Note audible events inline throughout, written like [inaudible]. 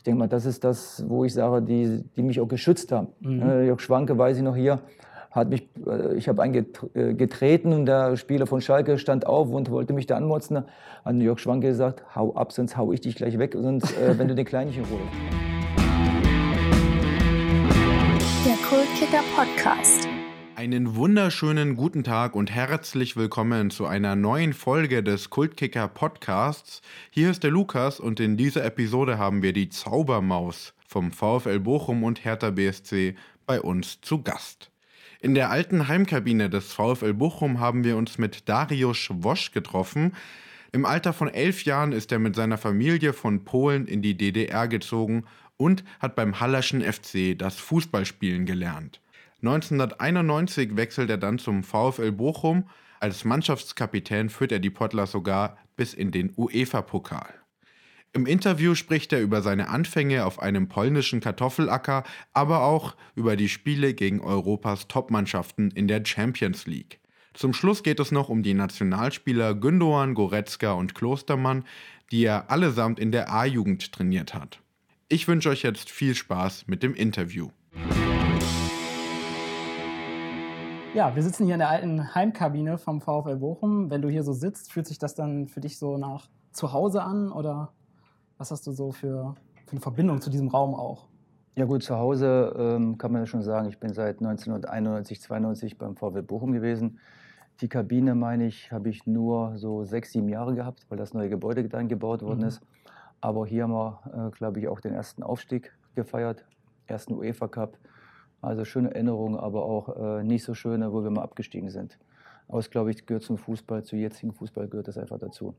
ich denke mal, das ist das, wo ich sage, die, die mich auch geschützt haben. Mhm. Äh, Jörg Schwanke, weiß ich noch hier, hat mich, äh, ich habe eingetreten und der Spieler von Schalke stand auf und wollte mich da anmotzen. Hat Jörg Schwanke gesagt, hau ab, sonst hau ich dich gleich weg, sonst, äh, wenn du den Kleinen nicht in Ruhe. Der Kultkicker Podcast. Einen wunderschönen guten Tag und herzlich willkommen zu einer neuen Folge des Kultkicker Podcasts. Hier ist der Lukas und in dieser Episode haben wir die Zaubermaus vom VfL Bochum und Hertha BSC bei uns zu Gast. In der alten Heimkabine des VfL Bochum haben wir uns mit Dariusz Wosch getroffen. Im Alter von elf Jahren ist er mit seiner Familie von Polen in die DDR gezogen und hat beim Hallerschen FC das Fußballspielen gelernt. 1991 wechselt er dann zum VfL Bochum. Als Mannschaftskapitän führt er die Pottler sogar bis in den UEFA-Pokal. Im Interview spricht er über seine Anfänge auf einem polnischen Kartoffelacker, aber auch über die Spiele gegen Europas Topmannschaften in der Champions League. Zum Schluss geht es noch um die Nationalspieler Gündoğan, Goretzka und Klostermann, die er allesamt in der A-Jugend trainiert hat. Ich wünsche euch jetzt viel Spaß mit dem Interview. Ja, wir sitzen hier in der alten Heimkabine vom VfL Bochum. Wenn du hier so sitzt, fühlt sich das dann für dich so nach Zuhause an oder was hast du so für, für eine Verbindung zu diesem Raum auch? Ja gut, zu Hause ähm, kann man ja schon sagen, ich bin seit 1991, 92 beim VfL Bochum gewesen. Die Kabine, meine ich, habe ich nur so sechs, sieben Jahre gehabt, weil das neue Gebäude dann gebaut worden mhm. ist. Aber hier haben wir, äh, glaube ich, auch den ersten Aufstieg gefeiert, ersten UEFA Cup. Also schöne Erinnerungen, aber auch äh, nicht so schöne, wo wir mal abgestiegen sind. Aber es, glaube ich, gehört zum Fußball, zu jetzigen Fußball gehört das einfach dazu.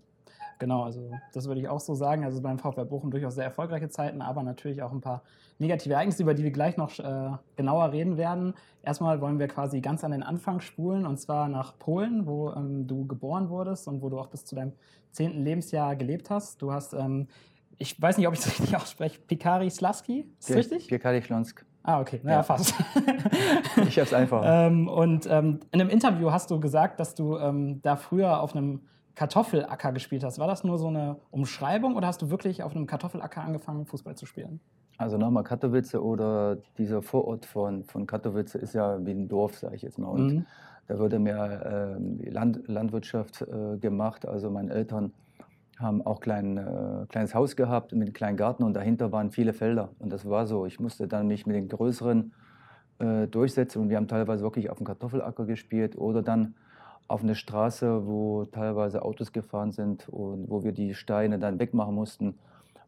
Genau, also das würde ich auch so sagen. Also beim VfB Bochum durchaus sehr erfolgreiche Zeiten, aber natürlich auch ein paar negative Ereignisse, über die wir gleich noch äh, genauer reden werden. Erstmal wollen wir quasi ganz an den Anfang spulen und zwar nach Polen, wo ähm, du geboren wurdest und wo du auch bis zu deinem zehnten Lebensjahr gelebt hast. Du hast, ähm, ich weiß nicht, ob ich es [laughs] richtig ausspreche, Pikari Slaski, ist das richtig? Pikari Schlonsk. Ah, okay, naja, ja. fast. [laughs] ich hab's einfach. ähm, und ähm, in einem Interview hast du gesagt, dass du ähm, da früher auf einem Kartoffelacker gespielt hast. War das nur so eine Umschreibung oder hast du wirklich auf einem Kartoffelacker angefangen, Fußball zu spielen? Also nochmal Katowice oder dieser Vorort von, von Katowice ist ja wie ein Dorf, sage ich jetzt mal. Und mhm. da wurde mehr äh, Land, Landwirtschaft äh, gemacht. Also meine Eltern haben auch ein äh, kleines Haus gehabt mit einem kleinen Garten und dahinter waren viele Felder. Und das war so. Ich musste dann mich mit den größeren äh, durchsetzen und wir haben teilweise wirklich auf dem Kartoffelacker gespielt oder dann auf eine Straße, wo teilweise Autos gefahren sind und wo wir die Steine dann wegmachen mussten,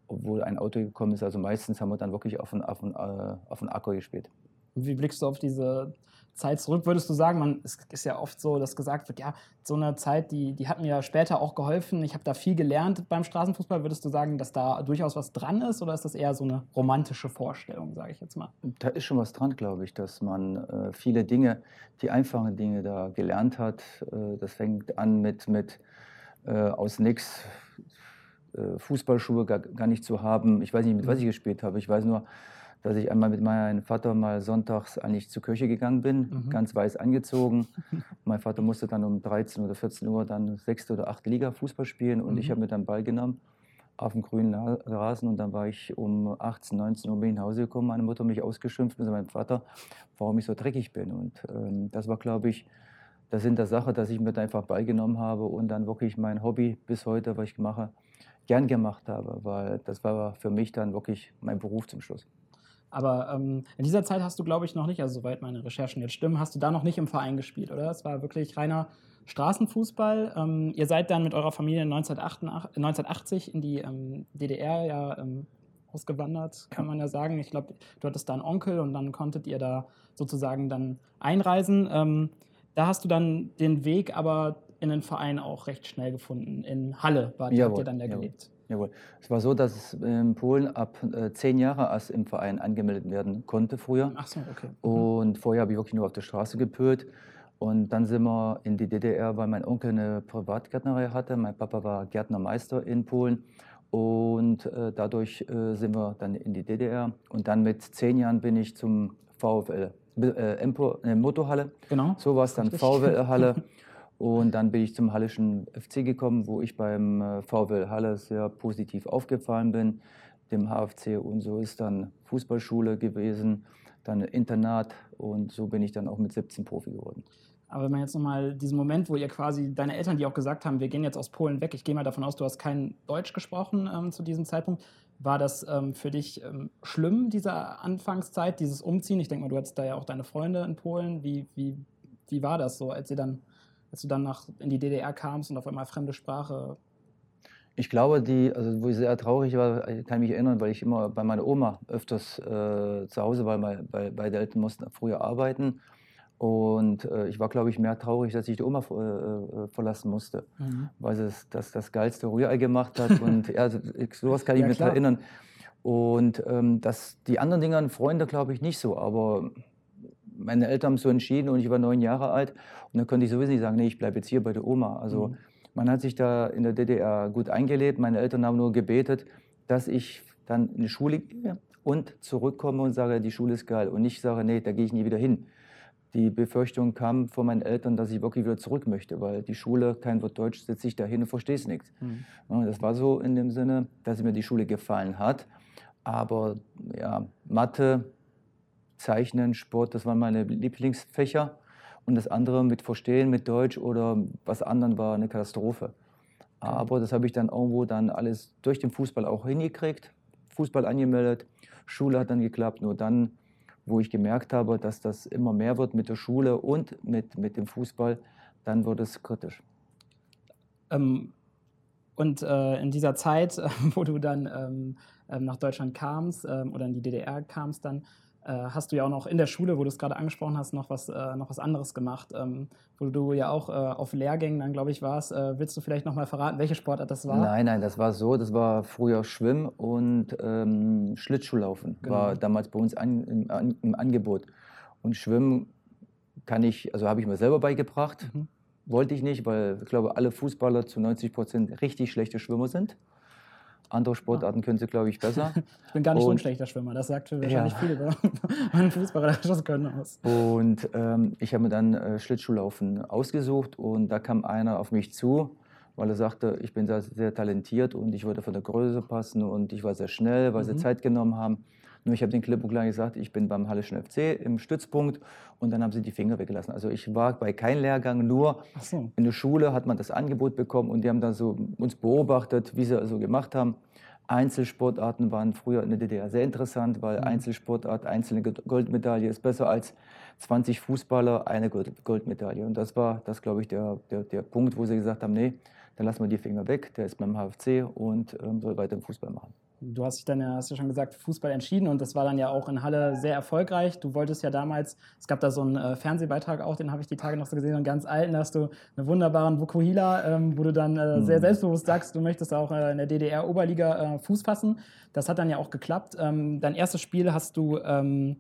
obwohl ein Auto gekommen ist. Also meistens haben wir dann wirklich auf den, auf den, äh, auf den Acker gespielt. Wie blickst du auf diese Zeit zurück, würdest du sagen, man, es ist ja oft so, dass gesagt wird, ja, so eine Zeit, die, die hat mir später auch geholfen, ich habe da viel gelernt beim Straßenfußball. Würdest du sagen, dass da durchaus was dran ist oder ist das eher so eine romantische Vorstellung, sage ich jetzt mal? Da ist schon was dran, glaube ich, dass man äh, viele Dinge, die einfachen Dinge da gelernt hat. Äh, das fängt an mit, mit äh, aus nichts äh, Fußballschuhe gar, gar nicht zu haben. Ich weiß nicht, mit was ich gespielt habe. Ich weiß nur, dass ich einmal mit meinem Vater mal sonntags eigentlich zur Kirche gegangen bin, mhm. ganz weiß angezogen. [laughs] mein Vater musste dann um 13 oder 14 Uhr dann sechste oder achte Liga Fußball spielen und mhm. ich habe mir dann Ball genommen auf dem grünen Rasen und dann war ich um 18, 19 Uhr bin nach Hause gekommen. Meine Mutter mich ausgeschimpft mit meinem Vater, warum ich so dreckig bin. Und ähm, das war, glaube ich, das sind der Sache, dass ich mir da einfach beigenommen habe und dann wirklich mein Hobby bis heute, was ich mache, gern gemacht habe, weil das war für mich dann wirklich mein Beruf zum Schluss. Aber ähm, in dieser Zeit hast du, glaube ich, noch nicht, also soweit meine Recherchen jetzt stimmen, hast du da noch nicht im Verein gespielt, oder? Es war wirklich reiner Straßenfußball. Ähm, ihr seid dann mit eurer Familie 1988, 1980 in die ähm, DDR ja ähm, ausgewandert, kann man ja sagen. Ich glaube, du hattest da einen Onkel und dann konntet ihr da sozusagen dann einreisen. Ähm, da hast du dann den Weg aber in den Verein auch recht schnell gefunden. In Halle war, habt ihr dann ja gelebt. Jawohl. Es war so, dass in Polen ab äh, zehn Jahre erst im Verein angemeldet werden konnte früher. Ach so, okay. Mhm. Und vorher habe ich wirklich nur auf der Straße gepölt. Und dann sind wir in die DDR, weil mein Onkel eine Privatgärtnerei hatte. Mein Papa war Gärtnermeister in Polen. Und äh, dadurch äh, sind wir dann in die DDR. Und dann mit zehn Jahren bin ich zum VfL, äh, Empo, äh, Motorhalle. Genau. So war es dann, VfL-Halle. [laughs] Und dann bin ich zum Hallischen FC gekommen, wo ich beim äh, VW Halle sehr positiv aufgefallen bin. dem HFC und so ist dann Fußballschule gewesen, dann Internat und so bin ich dann auch mit 17 Profi geworden. Aber wenn man jetzt nochmal diesen Moment, wo ihr quasi, deine Eltern, die auch gesagt haben, wir gehen jetzt aus Polen weg, ich gehe mal davon aus, du hast kein Deutsch gesprochen ähm, zu diesem Zeitpunkt. War das ähm, für dich ähm, schlimm, diese Anfangszeit, dieses Umziehen? Ich denke mal, du hattest da ja auch deine Freunde in Polen. Wie, wie, wie war das so, als, ihr dann, als du dann nach, in die DDR kamst und auf einmal fremde Sprache ich glaube, die, also wo ich sehr traurig war, kann ich mich erinnern, weil ich immer bei meiner Oma öfters äh, zu Hause war, weil, weil beide Eltern mussten früher arbeiten. Und äh, ich war, glaube ich, mehr traurig, dass ich die Oma äh, äh verlassen musste, mhm. weil sie das, das geilste Rührei gemacht hat. [laughs] Und ja, sowas kann ich ja, mich klar. erinnern. Und ähm, das, die anderen Dinge, Freunde, glaube ich, nicht so. Aber meine Eltern haben so entschieden und ich war neun Jahre alt. Und dann konnte ich sowieso nicht sagen, nee, ich bleibe jetzt hier bei der Oma. Also mhm. Man hat sich da in der DDR gut eingelebt. Meine Eltern haben nur gebetet, dass ich dann in die Schule gehe und zurückkomme und sage, die Schule ist geil. Und nicht sage, nee, da gehe ich nie wieder hin. Die Befürchtung kam von meinen Eltern, dass ich wirklich wieder zurück möchte, weil die Schule, kein Wort Deutsch, sitze ich da hin und verstehe es nichts. Mhm. Das war so in dem Sinne, dass mir die Schule gefallen hat. Aber ja, Mathe, Zeichnen, Sport, das waren meine Lieblingsfächer. Und das andere mit Verstehen, mit Deutsch oder was anderen war eine Katastrophe. Aber das habe ich dann irgendwo dann alles durch den Fußball auch hingekriegt. Fußball angemeldet, Schule hat dann geklappt. Nur dann, wo ich gemerkt habe, dass das immer mehr wird mit der Schule und mit, mit dem Fußball, dann wurde es kritisch. Ähm, und äh, in dieser Zeit, [laughs] wo du dann ähm, ähm nach Deutschland kamst ähm, oder in die DDR kamst, dann hast du ja auch noch in der Schule, wo du es gerade angesprochen hast, noch was, äh, noch was anderes gemacht, ähm, wo du ja auch äh, auf Lehrgängen dann, glaube ich, warst. Äh, willst du vielleicht noch mal verraten, welche Sportart das war? Nein, nein, das war so, das war früher Schwimmen und ähm, Schlittschuhlaufen, genau. war damals bei uns an, im, an, im, Angebot. Und Schwimmen kann ich, also habe ich mir selber beigebracht. Mhm. Wollte ich nicht, weil ich glaube, alle Fußballer zu 90 Prozent richtig schlechte Schwimmer sind. Andere Sportarten können sie, glaube ich, besser. [laughs] ich bin gar nicht und, so ein schlechter Schwimmer. Das sagt wahrscheinlich ja. viel über [laughs] meinen fußballerischen Können aus. Und ähm, ich habe mir dann äh, Schlittschuhlaufen ausgesucht und da kam einer auf mich zu, weil er sagte, ich bin sehr, sehr talentiert und ich würde von der Größe passen und ich war sehr schnell, weil mhm. sie Zeit genommen haben. Nur ich habe den klipp und klar gesagt, ich bin beim Hallischen FC im Stützpunkt und dann haben sie die Finger weggelassen. Also ich war bei keinem Lehrgang, nur so. in der Schule hat man das Angebot bekommen und die haben dann so uns beobachtet, wie sie also gemacht haben. Einzelsportarten waren früher in der DDR sehr interessant, weil mhm. Einzelsportart, einzelne Goldmedaille ist besser als 20 Fußballer, eine Goldmedaille. Und das war, das glaube ich, der, der, der Punkt, wo sie gesagt haben, nee, dann lassen wir die Finger weg, der ist beim HFC und ähm, soll weiter im Fußball machen. Du hast dich dann ja, hast ja schon gesagt, Fußball entschieden und das war dann ja auch in Halle sehr erfolgreich. Du wolltest ja damals, es gab da so einen äh, Fernsehbeitrag auch, den habe ich die Tage noch so gesehen, einen ganz alten, da hast du einen wunderbaren Vukuhila, ähm, wo du dann äh, mhm. sehr selbstbewusst sagst, du möchtest auch äh, in der DDR-Oberliga äh, Fuß fassen. Das hat dann ja auch geklappt. Ähm, dein erstes Spiel hast du ähm,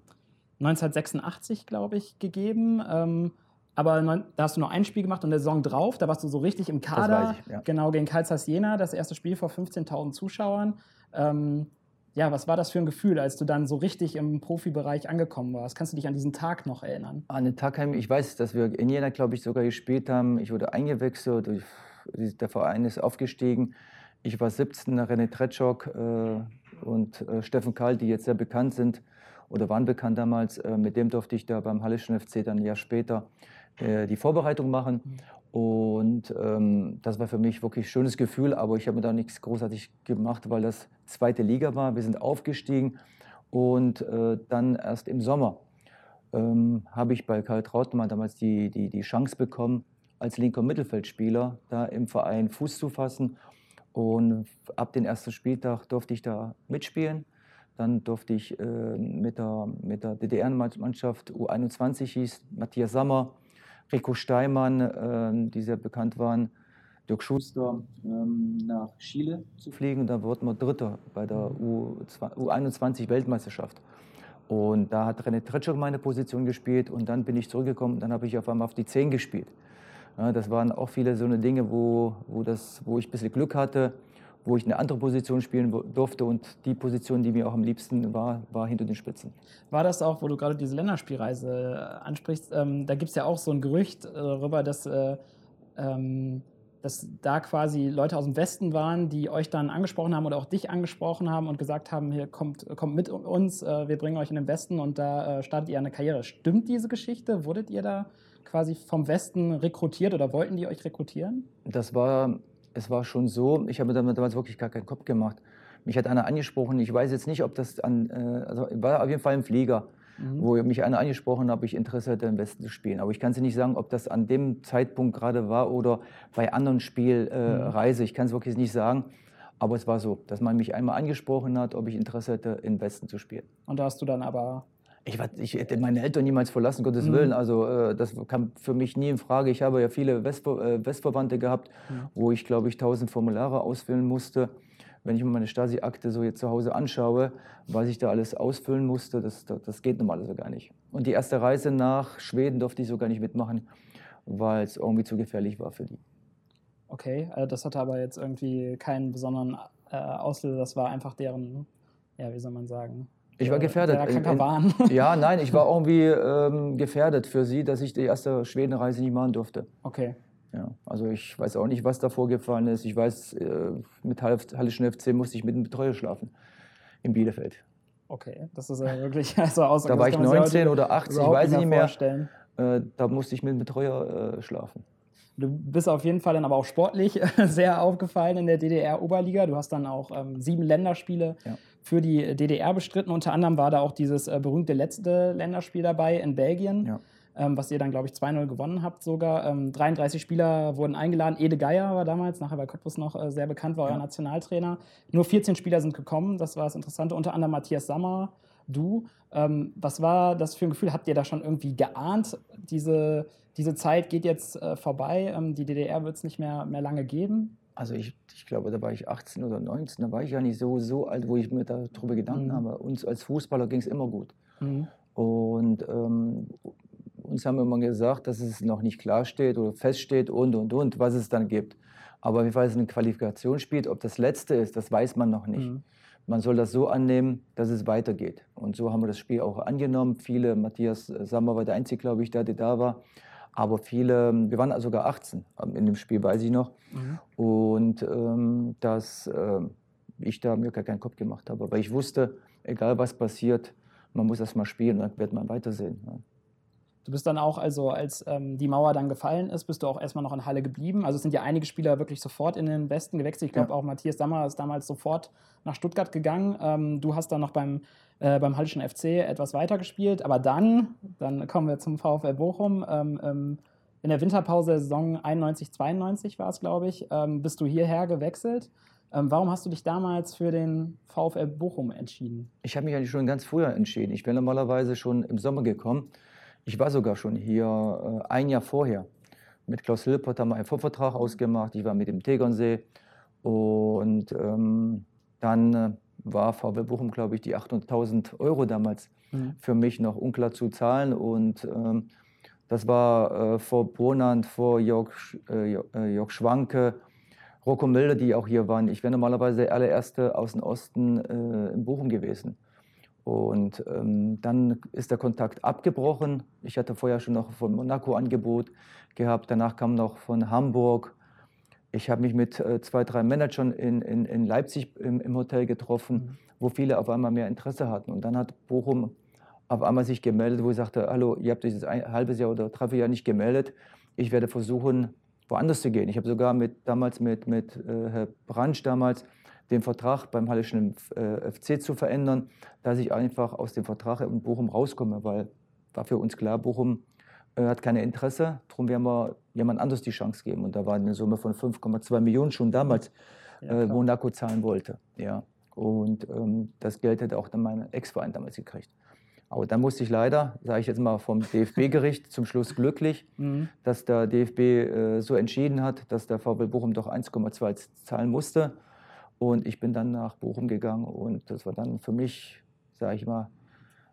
1986, glaube ich, gegeben. Ähm, aber da hast du nur ein Spiel gemacht und der Saison drauf, da warst du so richtig im Kader. Ich, ja. Genau, gegen Karl Jena, das erste Spiel vor 15.000 Zuschauern. Ähm, ja, was war das für ein Gefühl, als du dann so richtig im Profibereich angekommen warst? Kannst du dich an diesen Tag noch erinnern? An den Tag, ich weiß, dass wir in Jena, glaube ich, sogar gespielt haben. Ich wurde eingewechselt, der Verein ist aufgestiegen. Ich war 17, René Tretschok äh, und äh, Steffen Kahl, die jetzt sehr bekannt sind oder waren bekannt damals. Äh, mit dem durfte ich da beim Hallischen FC dann ein Jahr später äh, die Vorbereitung machen. Und ähm, das war für mich wirklich ein schönes Gefühl, aber ich habe mir da nichts großartig gemacht, weil das zweite Liga war. Wir sind aufgestiegen und äh, dann erst im Sommer ähm, habe ich bei Karl Trautmann damals die, die, die Chance bekommen, als linker Mittelfeldspieler da im Verein Fuß zu fassen. Und ab dem ersten Spieltag durfte ich da mitspielen. Dann durfte ich äh, mit der, mit der DDR-Mannschaft U21 hieß Matthias Sammer, Rico Steimann, äh, die sehr bekannt waren, Dirk Schuster, ähm, nach Chile zu fliegen. Da wurden wir Dritter bei der U21-Weltmeisterschaft. Und da hat René Tretschuk meine Position gespielt und dann bin ich zurückgekommen und dann habe ich auf einmal auf die 10 gespielt. Das waren auch viele so eine Dinge, wo, wo, das, wo ich ein bisschen Glück hatte wo ich eine andere Position spielen durfte und die Position, die mir auch am liebsten war, war hinter den Spitzen. War das auch, wo du gerade diese Länderspielreise äh, ansprichst, ähm, da gibt es ja auch so ein Gerücht äh, darüber, dass, äh, ähm, dass da quasi Leute aus dem Westen waren, die euch dann angesprochen haben oder auch dich angesprochen haben und gesagt haben, hier kommt, kommt mit uns, äh, wir bringen euch in den Westen und da äh, startet ihr eine Karriere. Stimmt diese Geschichte? Wurdet ihr da quasi vom Westen rekrutiert oder wollten die euch rekrutieren? Das war, es war schon so, ich habe mir damals wirklich gar keinen Kopf gemacht. Mich hat einer angesprochen, ich weiß jetzt nicht, ob das an, äh, also war auf jeden Fall ein Flieger, mhm. wo mich einer angesprochen hat, ob ich Interesse hätte, im Westen zu spielen. Aber ich kann es nicht sagen, ob das an dem Zeitpunkt gerade war oder bei anderen Spielreise. Äh, mhm. Ich kann es wirklich nicht sagen. Aber es war so, dass man mich einmal angesprochen hat, ob ich Interesse hätte, im Westen zu spielen. Und da hast du dann aber ich, ich, hätte meine Eltern niemals verlassen, Gottes mhm. Willen. Also äh, das kam für mich nie in Frage. Ich habe ja viele Westver äh, Westverwandte gehabt, mhm. wo ich, glaube ich, tausend Formulare ausfüllen musste wenn ich mir meine Stasi-Akte so jetzt zu Hause anschaue, was ich da alles ausfüllen musste, das, das, das geht normalerweise gar nicht. Und die erste Reise nach Schweden durfte ich so gar nicht mitmachen, weil es irgendwie zu gefährlich war für die. Okay, also das hatte aber jetzt irgendwie keinen besonderen äh, Auslöser, das war einfach deren, ja, wie soll man sagen, ich war gefährdet. Der kranker Wahn. [laughs] Ja, nein, ich war irgendwie ähm, gefährdet für sie, dass ich die erste Schwedenreise nicht machen durfte. Okay. Ja, also ich weiß auch nicht, was da vorgefallen ist. Ich weiß, äh, mit Hallischen FC musste ich mit einem Betreuer schlafen in Bielefeld. Okay, das ist ja wirklich [laughs] also außer Da war ich 19 oder 18, ich weiß nicht mehr. Äh, da musste ich mit einem Betreuer äh, schlafen. Du bist auf jeden Fall dann aber auch sportlich [laughs] sehr aufgefallen in der DDR-Oberliga. Du hast dann auch ähm, sieben Länderspiele ja. Für die DDR bestritten. Unter anderem war da auch dieses äh, berühmte letzte Länderspiel dabei in Belgien. Ja ähm, was ihr dann, glaube ich, 2-0 gewonnen habt sogar. Ähm, 33 Spieler wurden eingeladen. Ede Geier war damals, nachher bei Cottbus noch äh, sehr bekannt, war ja. euer Nationaltrainer. Nur 14 Spieler sind gekommen, das war das Interessante. Unter anderem Matthias Sammer, du. Ähm, was war das für ein Gefühl? Habt ihr da schon irgendwie geahnt, diese, diese Zeit geht jetzt äh, vorbei, ähm, die DDR wird es nicht mehr, mehr lange geben? Also ich, ich glaube, da war ich 18 oder 19, da war ich ja nicht so, so alt, wo ich mir darüber Gedanken mhm. habe. Uns als Fußballer ging es immer gut. Mhm. Und ähm, uns haben immer gesagt, dass es noch nicht klar steht oder feststeht und, und, und, was es dann gibt. Aber wie weit es eine Qualifikation spielt, ob das letzte ist, das weiß man noch nicht. Mhm. Man soll das so annehmen, dass es weitergeht. Und so haben wir das Spiel auch angenommen. Viele, Matthias Sammer war der Einzige, glaube ich, der, der da war. Aber viele, wir waren sogar 18 in dem Spiel, weiß ich noch. Mhm. Und ähm, dass äh, ich da mir gar keinen Kopf gemacht habe. Aber ich wusste, egal was passiert, man muss das mal spielen, dann wird man weitersehen. Ja. Du bist dann auch, also als ähm, die Mauer dann gefallen ist, bist du auch erstmal noch in Halle geblieben. Also es sind ja einige Spieler wirklich sofort in den Westen gewechselt. Ich glaube ja. auch Matthias Sammer ist damals sofort nach Stuttgart gegangen. Ähm, du hast dann noch beim, äh, beim Hallischen FC etwas weiter gespielt. Aber dann, dann kommen wir zum VfL Bochum. Ähm, ähm in der Winterpause der Saison 91, 92 war es, glaube ich, ähm, bist du hierher gewechselt. Ähm, warum hast du dich damals für den VfL Bochum entschieden? Ich habe mich eigentlich schon ganz früher entschieden. Ich wäre normalerweise schon im Sommer gekommen. Ich war sogar schon hier äh, ein Jahr vorher. Mit Klaus Hilpert haben wir einen Vorvertrag ausgemacht. Ich war mit dem Tegernsee. Und ähm, dann äh, war VW Bochum, glaube ich, die 800.000 Euro damals mhm. für mich noch unklar zu zahlen. Und ähm, das war äh, vor Bonand, vor Jörg, äh, äh, Jörg Schwanke, Rocco Milde, die auch hier waren. Ich wäre normalerweise der allererste aus dem Osten äh, in Bochum gewesen. Und ähm, dann ist der Kontakt abgebrochen. Ich hatte vorher schon noch von Monaco Angebot gehabt. Danach kam noch von Hamburg. Ich habe mich mit äh, zwei, drei Managern in, in, in Leipzig im, im, Hotel getroffen, mhm. wo viele auf einmal mehr Interesse hatten. Und dann hat Bochum auf einmal sich gemeldet, wo ich sagte, hallo, ihr habt euch jetzt ein halbes Jahr oder drei Jahr nicht gemeldet. Ich werde versuchen, woanders zu gehen. Ich habe sogar mit, damals mit, mit äh, Herr Bransch damals den Vertrag beim Hallischen äh, FC zu verändern, dass ich einfach aus dem Vertrag in Bochum rauskomme, weil war für uns klar, Bochum äh, hat keine Interesse, darum werden wir jemand anderes die Chance geben. Und da war eine Summe von 5,2 Millionen schon damals, ja, äh, Monaco zahlen wollte. Ja. Und ähm, das Geld hätte auch dann mein Ex-Verein damals gekriegt. Aber dann musste ich leider, sage ich jetzt mal vom DFB-Gericht, zum Schluss glücklich, mhm. dass der DFB äh, so entschieden hat, dass der VW Bochum doch 1,2 zahlen musste. Und ich bin dann nach Bochum gegangen und das war dann für mich, sage ich mal,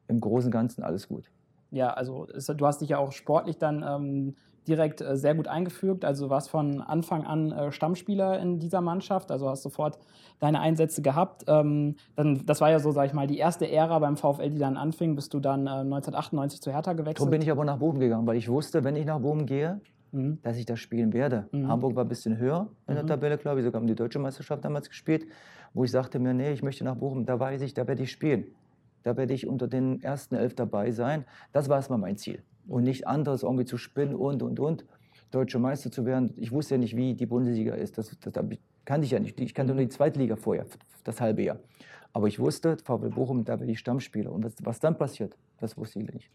im Großen und Ganzen alles gut. Ja, also es, du hast dich ja auch sportlich dann ähm, direkt äh, sehr gut eingefügt. Also warst von Anfang an äh, Stammspieler in dieser Mannschaft, also hast sofort deine Einsätze gehabt. Ähm, dann, das war ja so, sag ich mal, die erste Ära beim VfL, die dann anfing, bist du dann äh, 1998 zu Hertha gewechselt. Darum bin ich aber nach Bochum gegangen, weil ich wusste, wenn ich nach Bochum gehe, mhm. dass ich das spielen werde. Mhm. Hamburg war ein bisschen höher in der mhm. Tabelle, glaube ich, sogar um die deutsche Meisterschaft damals gespielt, wo ich sagte mir, nee, ich möchte nach Bochum, da weiß ich, da werde ich spielen. Da werde ich unter den ersten elf dabei sein. Das war erstmal mein Ziel. Und nicht anderes irgendwie zu spinnen und, und, und. Deutsche Meister zu werden. Ich wusste ja nicht, wie die Bundesliga ist. Das, das, das kannte ich ja nicht. Ich kannte nur die zweite Liga vorher, das halbe Jahr. Aber ich wusste, VW Bochum, da werde ich Stammspieler. Und was, was dann passiert, das wusste ich nicht.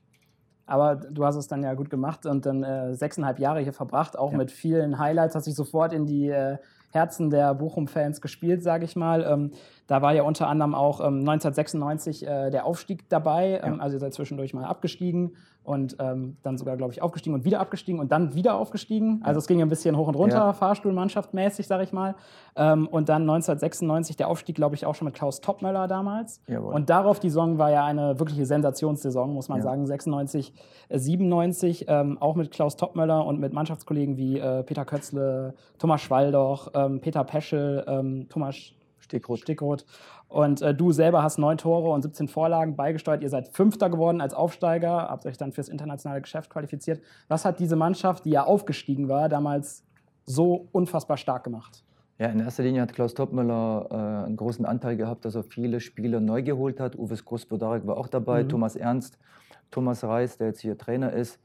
Aber du hast es dann ja gut gemacht und dann äh, sechseinhalb Jahre hier verbracht, auch ja. mit vielen Highlights, hast dich sofort in die äh, Herzen der Bochum-Fans gespielt, sage ich mal. Ähm, da war ja unter anderem auch ähm, 1996 äh, der Aufstieg dabei. Ähm, Also ihr seid zwischendurch mal abgestiegen und ähm, dann sogar, glaube ich, aufgestiegen und wieder abgestiegen und dann wieder aufgestiegen. Also es ging ein bisschen hoch und runter, ja. Fahrstuhlmannschaft-mäßig, sage ich mal. Ähm, und dann 1996 der Aufstieg, glaube ich, auch schon mit Klaus Topmöller damals. Jawohl. Und darauf die Saison war ja eine wirkliche Sensationssaison, muss man ja. sagen. 96, äh, 97, ähm, auch mit Klaus Topmöller und mit Mannschaftskollegen wie äh, Peter Kötzle, Thomas Schwaldoch, ähm, Peter Peschel, Thomas Stickrot. Stickrot. Und äh, du selber hast neun Tore und 17 Vorlagen beigesteuert. Ihr seid Fünfter geworden als Aufsteiger, habt euch dann fürs internationale Geschäft qualifiziert. Was hat diese Mannschaft, die ja aufgestiegen war, damals so unfassbar stark gemacht? Ja, in erster Linie hat Klaus Toppmöller äh, einen großen Anteil gehabt, dass er viele Spieler neu geholt hat. Uwe Großbodarek war auch dabei, mhm. Thomas Ernst, Thomas Reis, der jetzt hier Trainer ist.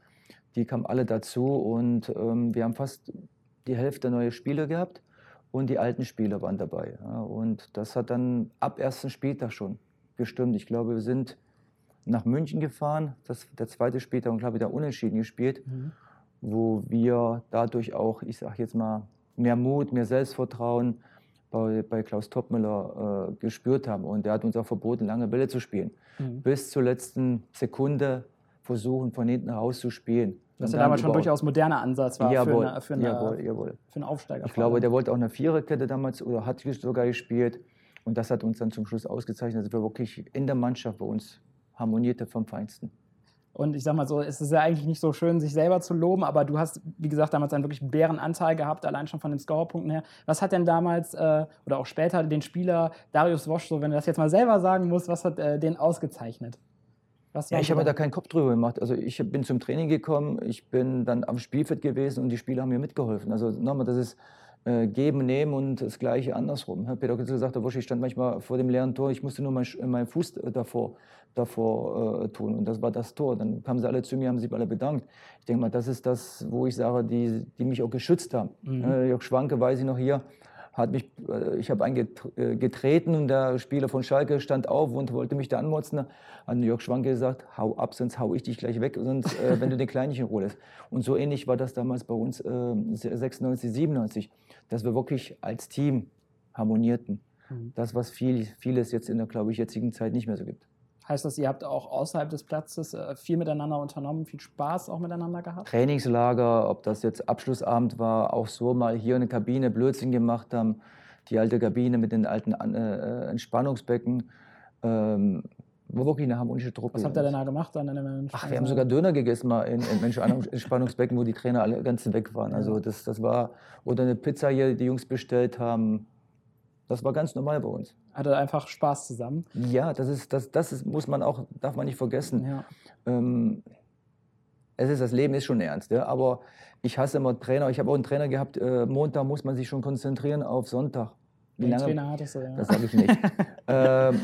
Die kamen alle dazu und ähm, wir haben fast die Hälfte neue Spieler gehabt und die alten Spieler waren dabei. Ja, und das hat dann ab ersten Spieltag schon gestimmt. Ich glaube, wir sind nach München gefahren, das, der zweite Spieltag und glaube ich da unentschieden gespielt, mhm. wo wir dadurch auch, ich sage jetzt mal, mehr Mut, mehr Selbstvertrauen bei, bei Klaus Toppmüller äh, gespürt haben. Und er hat uns auch verboten, lange Bälle zu spielen. Mhm. Bis zur letzten Sekunde versuchen, von hinten heraus zu spielen. Was ja damals schon durchaus moderner Ansatz war jawohl, für, eine, für, eine, jawohl, jawohl. für einen Aufsteiger. Ich glaube, der wollte auch eine Viererkette damals oder hat sogar gespielt. Und das hat uns dann zum Schluss ausgezeichnet, dass wir wirklich in der Mannschaft bei uns harmonierte vom Feinsten. Und ich sag mal so, es ist ja eigentlich nicht so schön, sich selber zu loben, aber du hast, wie gesagt, damals einen wirklich Bärenanteil gehabt, allein schon von den Scorerpunkten her. Was hat denn damals äh, oder auch später den Spieler Darius Wosch, so wenn du das jetzt mal selber sagen musst, was hat äh, den ausgezeichnet? Ja, ich habe mir da keinen Kopf drüber gemacht. Also ich bin zum Training gekommen, ich bin dann am Spielfeld gewesen und die Spieler haben mir mitgeholfen. Also nochmal, das ist äh, geben, nehmen und das Gleiche andersrum. Herr Peter Kitzel gesagt, Wusch, ich stand manchmal vor dem leeren Tor, ich musste nur meinen mein Fuß davor, davor äh, tun und das war das Tor. Dann kamen sie alle zu mir, haben sich alle bedankt. Ich denke mal, das ist das, wo ich sage, die, die mich auch geschützt haben. Mhm. Äh, Jörg Schwanke, weiß ich noch hier, hat mich, äh, ich habe eingetreten äh, und der Spieler von Schalke stand auf und wollte mich da anmotzen. Hat Jörg Schwanke gesagt, hau ab, sonst hau ich dich gleich weg, sonst, äh, wenn du den Kleinen nicht in Ruhe lässt. Und so ähnlich war das damals bei uns äh, 96, 97, dass wir wirklich als Team harmonierten. Mhm. Das, was viel, vieles jetzt in der, glaube ich, jetzigen Zeit nicht mehr so gibt. Heißt das, ihr habt auch außerhalb des Platzes äh, viel miteinander unternommen, viel Spaß auch miteinander gehabt? Trainingslager, ob das jetzt Abschlussabend war, auch so mal hier in der Kabine Blödsinn gemacht haben. Die alte Kabine mit den alten äh, Entspannungsbecken. Ähm, wirklich eine harmonische Truppe. Was habt ihr denn da gemacht? Dann Ach, wir haben sogar Döner gegessen mal in, in Entspannungsbecken, wo die Trainer alle ganz weg waren. Also das, das war, oder eine Pizza hier, die Jungs bestellt haben. Das war ganz normal bei uns. Hatte einfach Spaß zusammen. Ja, das ist, das, das ist, muss man auch, darf man nicht vergessen. Ja. Ähm, es ist, das Leben ist schon ernst, ja, aber ich hasse immer Trainer. Ich habe auch einen Trainer gehabt, äh, Montag muss man sich schon konzentrieren auf Sonntag. Wie lange? Trainer hattest du, ja. Das sage ich nicht. [laughs] ähm,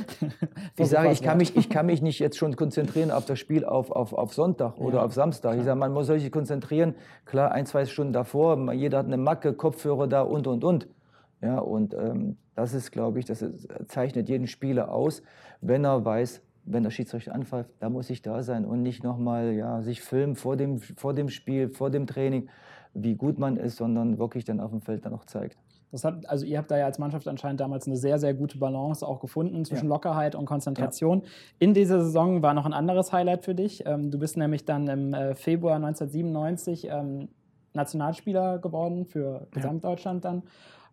ich sage, ich kann, mich, ich kann mich nicht jetzt schon konzentrieren auf das Spiel auf, auf, auf Sonntag ja, oder auf Samstag. Klar. Ich sage, man muss sich konzentrieren. Klar, ein, zwei Stunden davor, jeder hat eine Macke, Kopfhörer da und, und, und. Ja, und ähm, das ist, glaube ich, das zeichnet jeden Spieler aus, wenn er weiß, wenn der Schiedsrichter anpfeift, da muss ich da sein und nicht nochmal ja, sich filmen vor dem, vor dem Spiel, vor dem Training, wie gut man ist, sondern wirklich dann auf dem Feld dann auch zeigt. Das hat, also ihr habt da ja als Mannschaft anscheinend damals eine sehr, sehr gute Balance auch gefunden zwischen ja. Lockerheit und Konzentration. Ja. In dieser Saison war noch ein anderes Highlight für dich. Ähm, du bist nämlich dann im äh, Februar 1997 ähm, Nationalspieler geworden für Gesamtdeutschland dann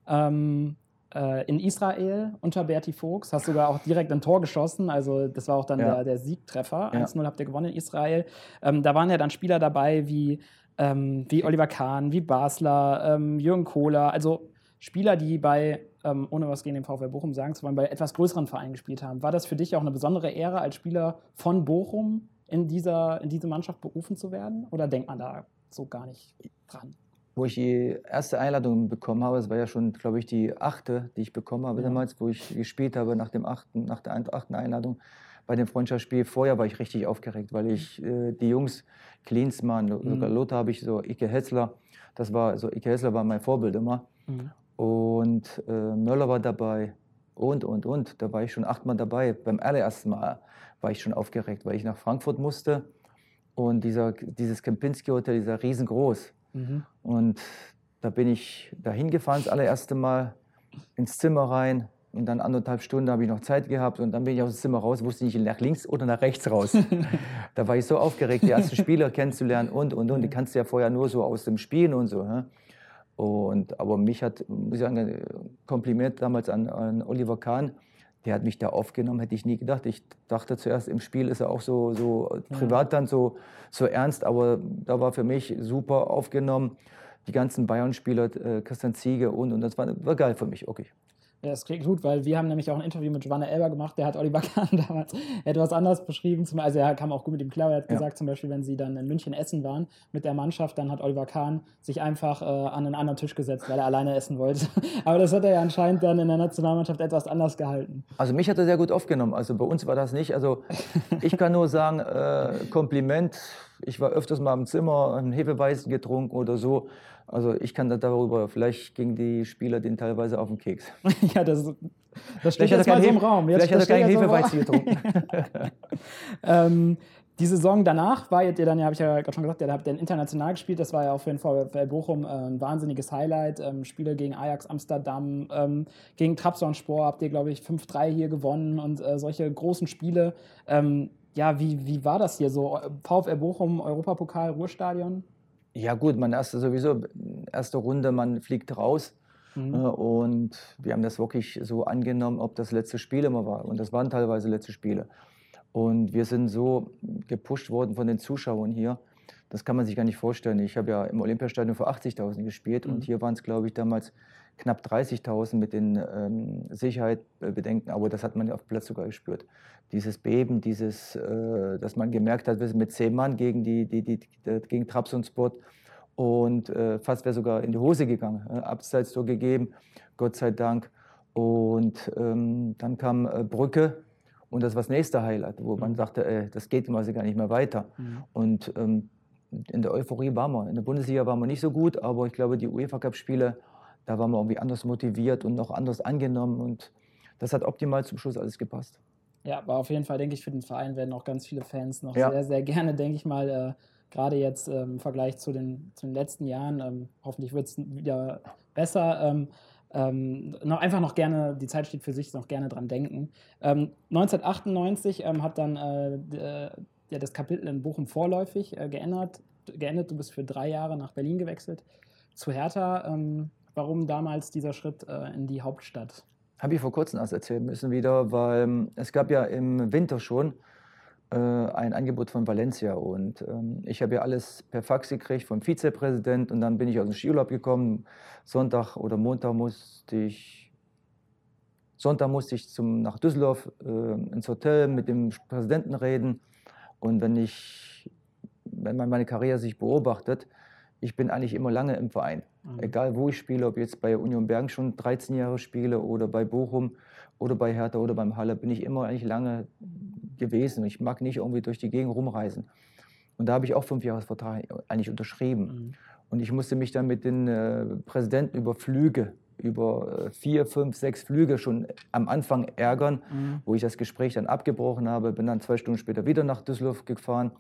ähm, äh, in Israel unter Berti Fuchs. Hast sogar auch direkt ein Tor geschossen. Also das war auch dann ja. der, der, Siegtreffer. Ja. 1-0 habt ihr gewonnen in Israel. Ähm, da waren ja dann Spieler dabei wie, ähm, wie Oliver Kahn, wie Basler, ähm, Jürgen Kohler. Also Spieler, die bei, ähm, ohne was gegen den VfL Bochum sagen zu wollen, bei etwas größeren Vereinen gespielt haben. War das für dich auch eine besondere Ehre, als Spieler von Bochum in, dieser, in diese Mannschaft berufen zu werden? Oder denkt man da so gar nicht dran? Wo ich die erste Einladung bekommen habe, das war ja schon, glaube ich, die achte, die ich bekommen habe Ja. damals, wo ich gespielt habe nach, dem achten, nach der achten Einladung bei dem Freundschaftsspiel. Vorher war ich richtig aufgeregt, weil ich äh, die Jungs, Klinsmann, sogar Mhm. Lothar habe ich so, Ike Hetzler, das war so, Ike Hetzler war mein Vorbild immer. Mhm. Und äh, Möller war dabei und, und, und. Da war ich schon achtmal dabei. Beim allerersten Mal war ich schon aufgeregt, weil ich nach Frankfurt musste. Und dieser, dieses Kempinski-Hotel, dieser riesengroß. Mhm. Und da bin ich dahin gefahren, das allererste Mal ins Zimmer rein. Und dann anderthalb Stunden habe ich noch Zeit gehabt. Und dann bin ich aus dem Zimmer raus, wusste nicht nach links oder nach rechts raus. [laughs] da war ich so aufgeregt, die ersten Spieler kennenzulernen und, und, und. Die kannst du ja vorher nur so aus dem Spielen und so. hä? Und, aber mich hat, muss ich sagen, ein Kompliment damals an, an Oliver Kahn. Der hat mich da aufgenommen, hätte ich nie gedacht. Ich dachte zuerst, im Spiel ist er auch so, so privat dann so, so ernst, aber da war für mich super aufgenommen. Die ganzen Bayern-Spieler, äh, Christian Ziege und, und das war, war geil für mich, okay. Das klingt gut, weil wir haben nämlich auch ein Interview mit Giovanna Elber gemacht, der hat Oliver [laughs] Kahn damals etwas anders beschrieben. Also er kam auch gut mit ihm klar, er hat Ja. gesagt, zum Beispiel, wenn sie dann in München essen waren mit der Mannschaft, dann hat Oliver Kahn sich einfach äh, an einen anderen Tisch gesetzt, weil er alleine essen wollte. [laughs] Aber das hat er ja anscheinend dann in der Nationalmannschaft etwas anders gehalten. Also mich hat er sehr gut aufgenommen. Also bei uns war das nicht. Also ich kann nur sagen, äh, Kompliment. Ich war öfters mal im Zimmer, einen Hefeweizen getrunken oder so. Also ich kann da darüber, vielleicht gingen die Spieler den teilweise auf den Keks. [laughs] ja, das, das steht Vielleicht jetzt mal so im Raum. Vielleicht hat er keinen jetzt Hefeweizen getrunken. [laughs] [laughs] Ähm, die Saison danach war ihr dann, ja, habe ich ja gerade schon gesagt, da habt ihr international gespielt. Das war ja auch für den VfL Bochum äh, ein wahnsinniges Highlight. Ähm, Spiele gegen Ajax Amsterdam, ähm, gegen Trabzonspor habt ihr, glaube ich, 5-3 hier gewonnen und äh, solche großen Spiele. Ähm, ja, wie, wie war das hier so? VfL Bochum, Europapokal, Ruhrstadion? Ja gut, man erste sowieso, erste Runde, man fliegt raus. Mhm. Äh, Und wir haben das wirklich so angenommen, ob das letzte Spiel immer war. Und das waren teilweise letzte Spiele. Und wir sind so gepusht worden von den Zuschauern hier. Das kann man sich gar nicht vorstellen. Ich habe ja im Olympiastadion vor 80.000 gespielt Mhm. und hier waren es, glaube ich, damals knapp 30.000 mit den ähm, Sicherheitsbedenken. Aber das hat man ja auf dem Platz sogar gespürt. Dieses Beben, dieses, äh, dass man gemerkt hat, wir sind mit zehn Mann gegen, die, die, die, die, gegen Trabzonspor und äh, fast wäre sogar in die Hose gegangen. Äh, Abseits so gegeben, Gott sei Dank. Und ähm, dann kam äh, Brücke und das war das nächste Highlight, wo man Mhm. sagte, äh, das geht quasi gar nicht mehr weiter. Mhm. Und ähm, in der Euphorie waren wir. In der Bundesliga waren wir nicht so gut, aber ich glaube, die UEFA-Cup-Spiele, da waren wir irgendwie anders motiviert und noch anders angenommen. Und das hat optimal zum Schluss alles gepasst. Ja, aber auf jeden Fall denke ich, für den Verein werden auch ganz viele Fans noch Ja. sehr, sehr gerne, denke ich mal, äh, gerade jetzt ähm, im Vergleich zu den, zu den letzten Jahren, ähm, hoffentlich wird es wieder besser, ähm, ähm, noch, einfach noch gerne, die Zeit steht für sich, noch gerne dran denken. Ähm, 1998 ähm, hat dann äh, äh, ja, das Kapitel in Bochum vorläufig äh, geändert, geendet. Du bist für drei Jahre nach Berlin gewechselt, zu Hertha. Warum damals dieser Schritt äh, in die Hauptstadt? Habe ich vor kurzem erst erzählen müssen wieder, weil ähm, es gab ja im Winter schon äh, ein Angebot von Valencia und ähm, ich habe ja alles per Fax gekriegt vom Vizepräsident und dann bin ich aus dem Skiurlaub gekommen. Sonntag oder Montag musste ich, Sonntag musste ich zum, nach Düsseldorf äh, ins Hotel mit dem Präsidenten reden und wenn ich, wenn man meine Karriere sich beobachtet, ich bin eigentlich immer lange im Verein. Mhm. Egal wo ich spiele, ob jetzt bei Union Bergen schon 13 Jahre spiele oder bei Bochum oder bei Hertha oder beim Halle, bin ich immer eigentlich lange gewesen. Ich mag nicht irgendwie durch die Gegend rumreisen. Und da habe ich auch fünf Jahresvertrag eigentlich unterschrieben. Mhm. Und ich musste mich dann mit den äh, Präsidenten über Flüge, über äh, vier, fünf, sechs Flüge schon am Anfang ärgern, Mhm. wo ich das Gespräch dann abgebrochen habe, bin dann zwei Stunden später wieder nach Düsseldorf gefahren.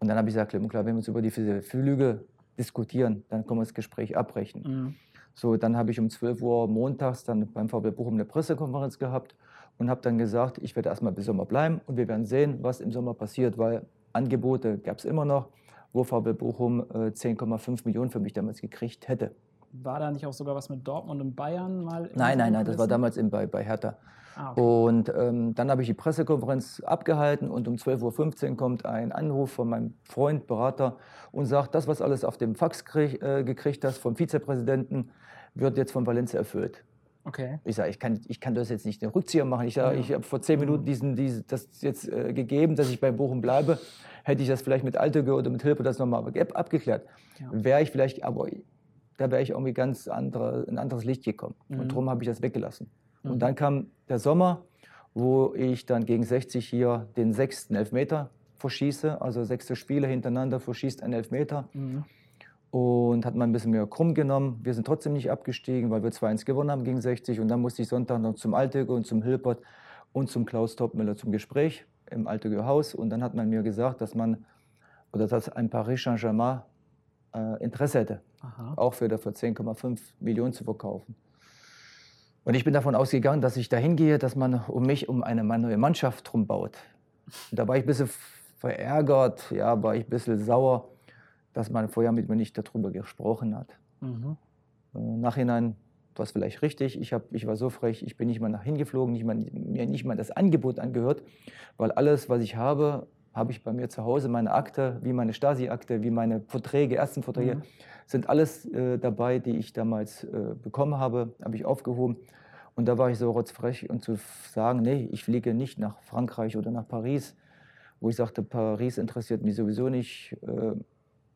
Und dann habe ich gesagt, klipp und klar, wenn wir uns über diese Flüge diskutieren, dann können wir das Gespräch abbrechen. Mhm. So, dann habe ich um 12 Uhr montags dann beim VW Bochum eine Pressekonferenz gehabt und habe dann gesagt, ich werde erstmal bis Sommer bleiben und wir werden sehen, was im Sommer passiert, weil Angebote gab es immer noch, wo VW Bochum äh, 10,5 Millionen für mich damals gekriegt hätte. War da nicht auch sogar was mit Dortmund und Bayern mal? in Nein, nein, nein, das war damals in, bei, bei Hertha. Ah, okay. Und ähm, dann habe ich die Pressekonferenz abgehalten und um 12.15 Uhr kommt ein Anruf von meinem Freund, Berater und sagt, das, was alles auf dem Fax krieg, äh, gekriegt hast vom Vizepräsidenten, wird jetzt von Valencia erfüllt. okay. Ich sage, ich kann, ich kann das jetzt nicht den Rückzieher machen. Ich sage, Ja. ich habe vor zehn Minuten diesen, diesen, das jetzt äh, gegeben, dass ich bei Bochum bleibe. Hätte ich das vielleicht mit Altöge oder mit Hilfe das nochmal ab- abgeklärt, Ja. wäre ich vielleicht, aber da wäre ich irgendwie ganz andere, in ein anderes Licht gekommen. Mhm. Und darum habe ich das weggelassen. Und dann kam der Sommer, wo ich dann gegen 60 hier den sechsten Elfmeter verschieße. Also sechste Spiele hintereinander verschießt ein Elfmeter. Mhm. Und hat man ein bisschen mehr krumm genommen. Wir sind trotzdem nicht abgestiegen, weil wir 2-1 gewonnen haben gegen 60. Und dann musste ich Sonntag noch zum Altego und zum Hilbert und zum Klaus Topmüller zum Gespräch im Alteger Haus. Und dann hat man mir gesagt, dass man oder dass ein Paris Saint-Germain äh, Interesse hätte, Aha. auch für, für 10,5 Millionen zu verkaufen. Und ich bin davon ausgegangen, dass ich dahin gehe, dass man um mich um eine neue Mannschaft drum baut. Und da war ich ein bisschen verärgert, ja, war ich ein bisschen sauer, dass man vorher mit mir nicht darüber gesprochen hat. Mhm. Äh, Nachhinein war es vielleicht richtig. Ich, hab, ich war so frech, ich bin nicht mal nach hingeflogen, nicht mal, mir nicht mal das Angebot angehört, weil alles, was ich habe, habe ich bei mir zu Hause. Meine Akte, wie meine Stasi-Akte, wie meine Verträge, ersten Verträge, Mhm. sind alles äh, dabei, die ich damals äh, bekommen habe, habe ich aufgehoben. Und da war ich so rotzfrech und zu sagen, nee, ich fliege nicht nach Frankreich oder nach Paris, wo ich sagte, Paris interessiert mich sowieso nicht, äh,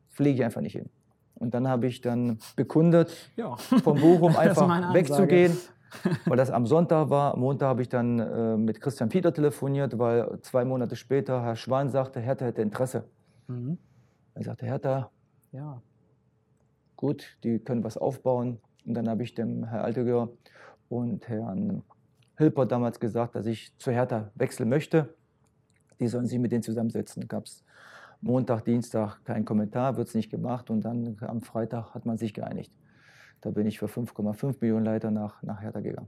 fliege ich einfach nicht hin. Und dann habe ich dann bekundet, Ja. von Bochum [laughs] einfach wegzugehen, weil das am Sonntag war. Am Montag habe ich dann äh, mit Christian Pieter telefoniert, weil zwei Monate später Herr Schwan sagte, Hertha hätte Interesse. Mhm. Er sagte, Hertha, Ja. gut, die können was aufbauen. Und dann habe ich dem Herrn Alteger und Herrn Hilper damals gesagt, dass ich zu Hertha wechseln möchte. Die sollen sich mit denen zusammensetzen. Gab es Montag, Dienstag keinen Kommentar, wird es nicht gemacht. Und dann am Freitag hat man sich geeinigt. Da bin ich für 5,5 Millionen Leiter nach, nach Hertha gegangen.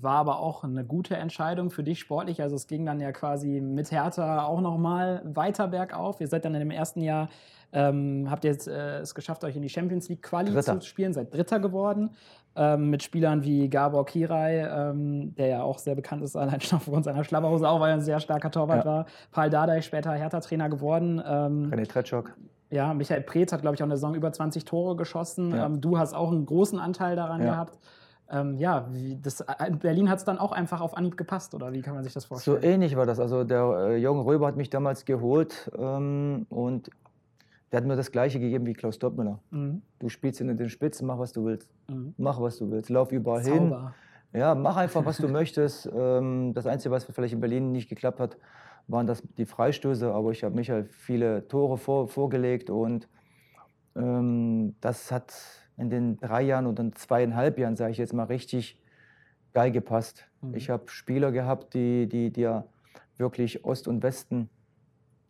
War aber auch eine gute Entscheidung für dich sportlich. Also es ging dann ja quasi mit Hertha auch nochmal weiter bergauf. Ihr seid dann in dem ersten Jahr, ähm, habt ihr jetzt, äh, es geschafft, euch in die Champions League Quali Dritter. zu spielen, seid Dritter geworden. Ähm, mit Spielern wie Gabor Kirai, ähm, der ja auch sehr bekannt ist, [laughs] allein schon aufgrund seiner Schlabberhose, auch weil er ein sehr starker Torwart Ja. war. Paul Dardai, später Hertha-Trainer geworden. Ähm, René Tretschok. Ja, Michael Preetz hat, glaube ich, auch in der Saison über 20 Tore geschossen. Ja. Ähm, du hast auch einen großen Anteil daran Ja. gehabt. Ähm, ja, das, in Berlin hat es dann auch einfach auf Anhieb gepasst, oder wie kann man sich das So vorstellen? ähnlich war das. Also der äh, Jürgen Röber hat mich damals geholt ähm, und der hat mir das Gleiche gegeben wie Klaus Doppmüller. Mhm. Du spielst in den Spitzen, mach was du willst. Mhm. Mach was du willst. Lauf überall hin. Zauber. Ja, mach einfach, was du [laughs] möchtest. Ähm, das Einzige, was vielleicht in Berlin nicht geklappt hat, waren das, die Freistöße. Aber ich habe Michael viele Tore vor, vorgelegt und ähm, das hat in den drei Jahren oder zweieinhalb Jahren, sage ich jetzt mal, richtig geil gepasst. Mhm. Ich habe Spieler gehabt, die, die, die ja wirklich Ost und Westen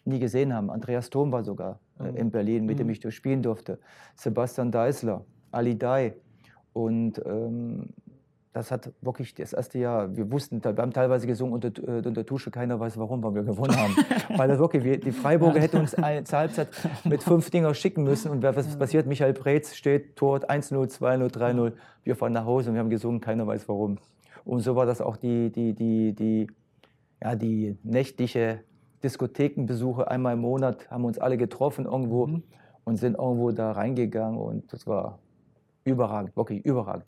nie gesehen haben. Andreas Thom war sogar äh, Mhm. in Berlin, mit dem Mhm. ich durchspielen durfte. Sebastian Deißler, Ali Dai. Und ähm, das hat wirklich das erste Jahr, wir wussten, wir haben teilweise gesungen unter, äh, unter Dusche, keiner weiß warum, weil wir gewonnen haben. [laughs] weil das wirklich, wir, die Freiburger hätten uns ein- zur Halbzeit mit fünf Dinger schicken müssen. Und was passiert? Michael Preetz steht, Tor 1-0, 2-0, 3-0. Wir fahren nach Hause und wir haben gesungen, keiner weiß warum. Und so war das auch die, die, die, die, ja, die nächtliche Diskothekenbesuche einmal im Monat, haben uns alle getroffen irgendwo Mhm. und sind irgendwo da reingegangen und das war überragend, wirklich überragend.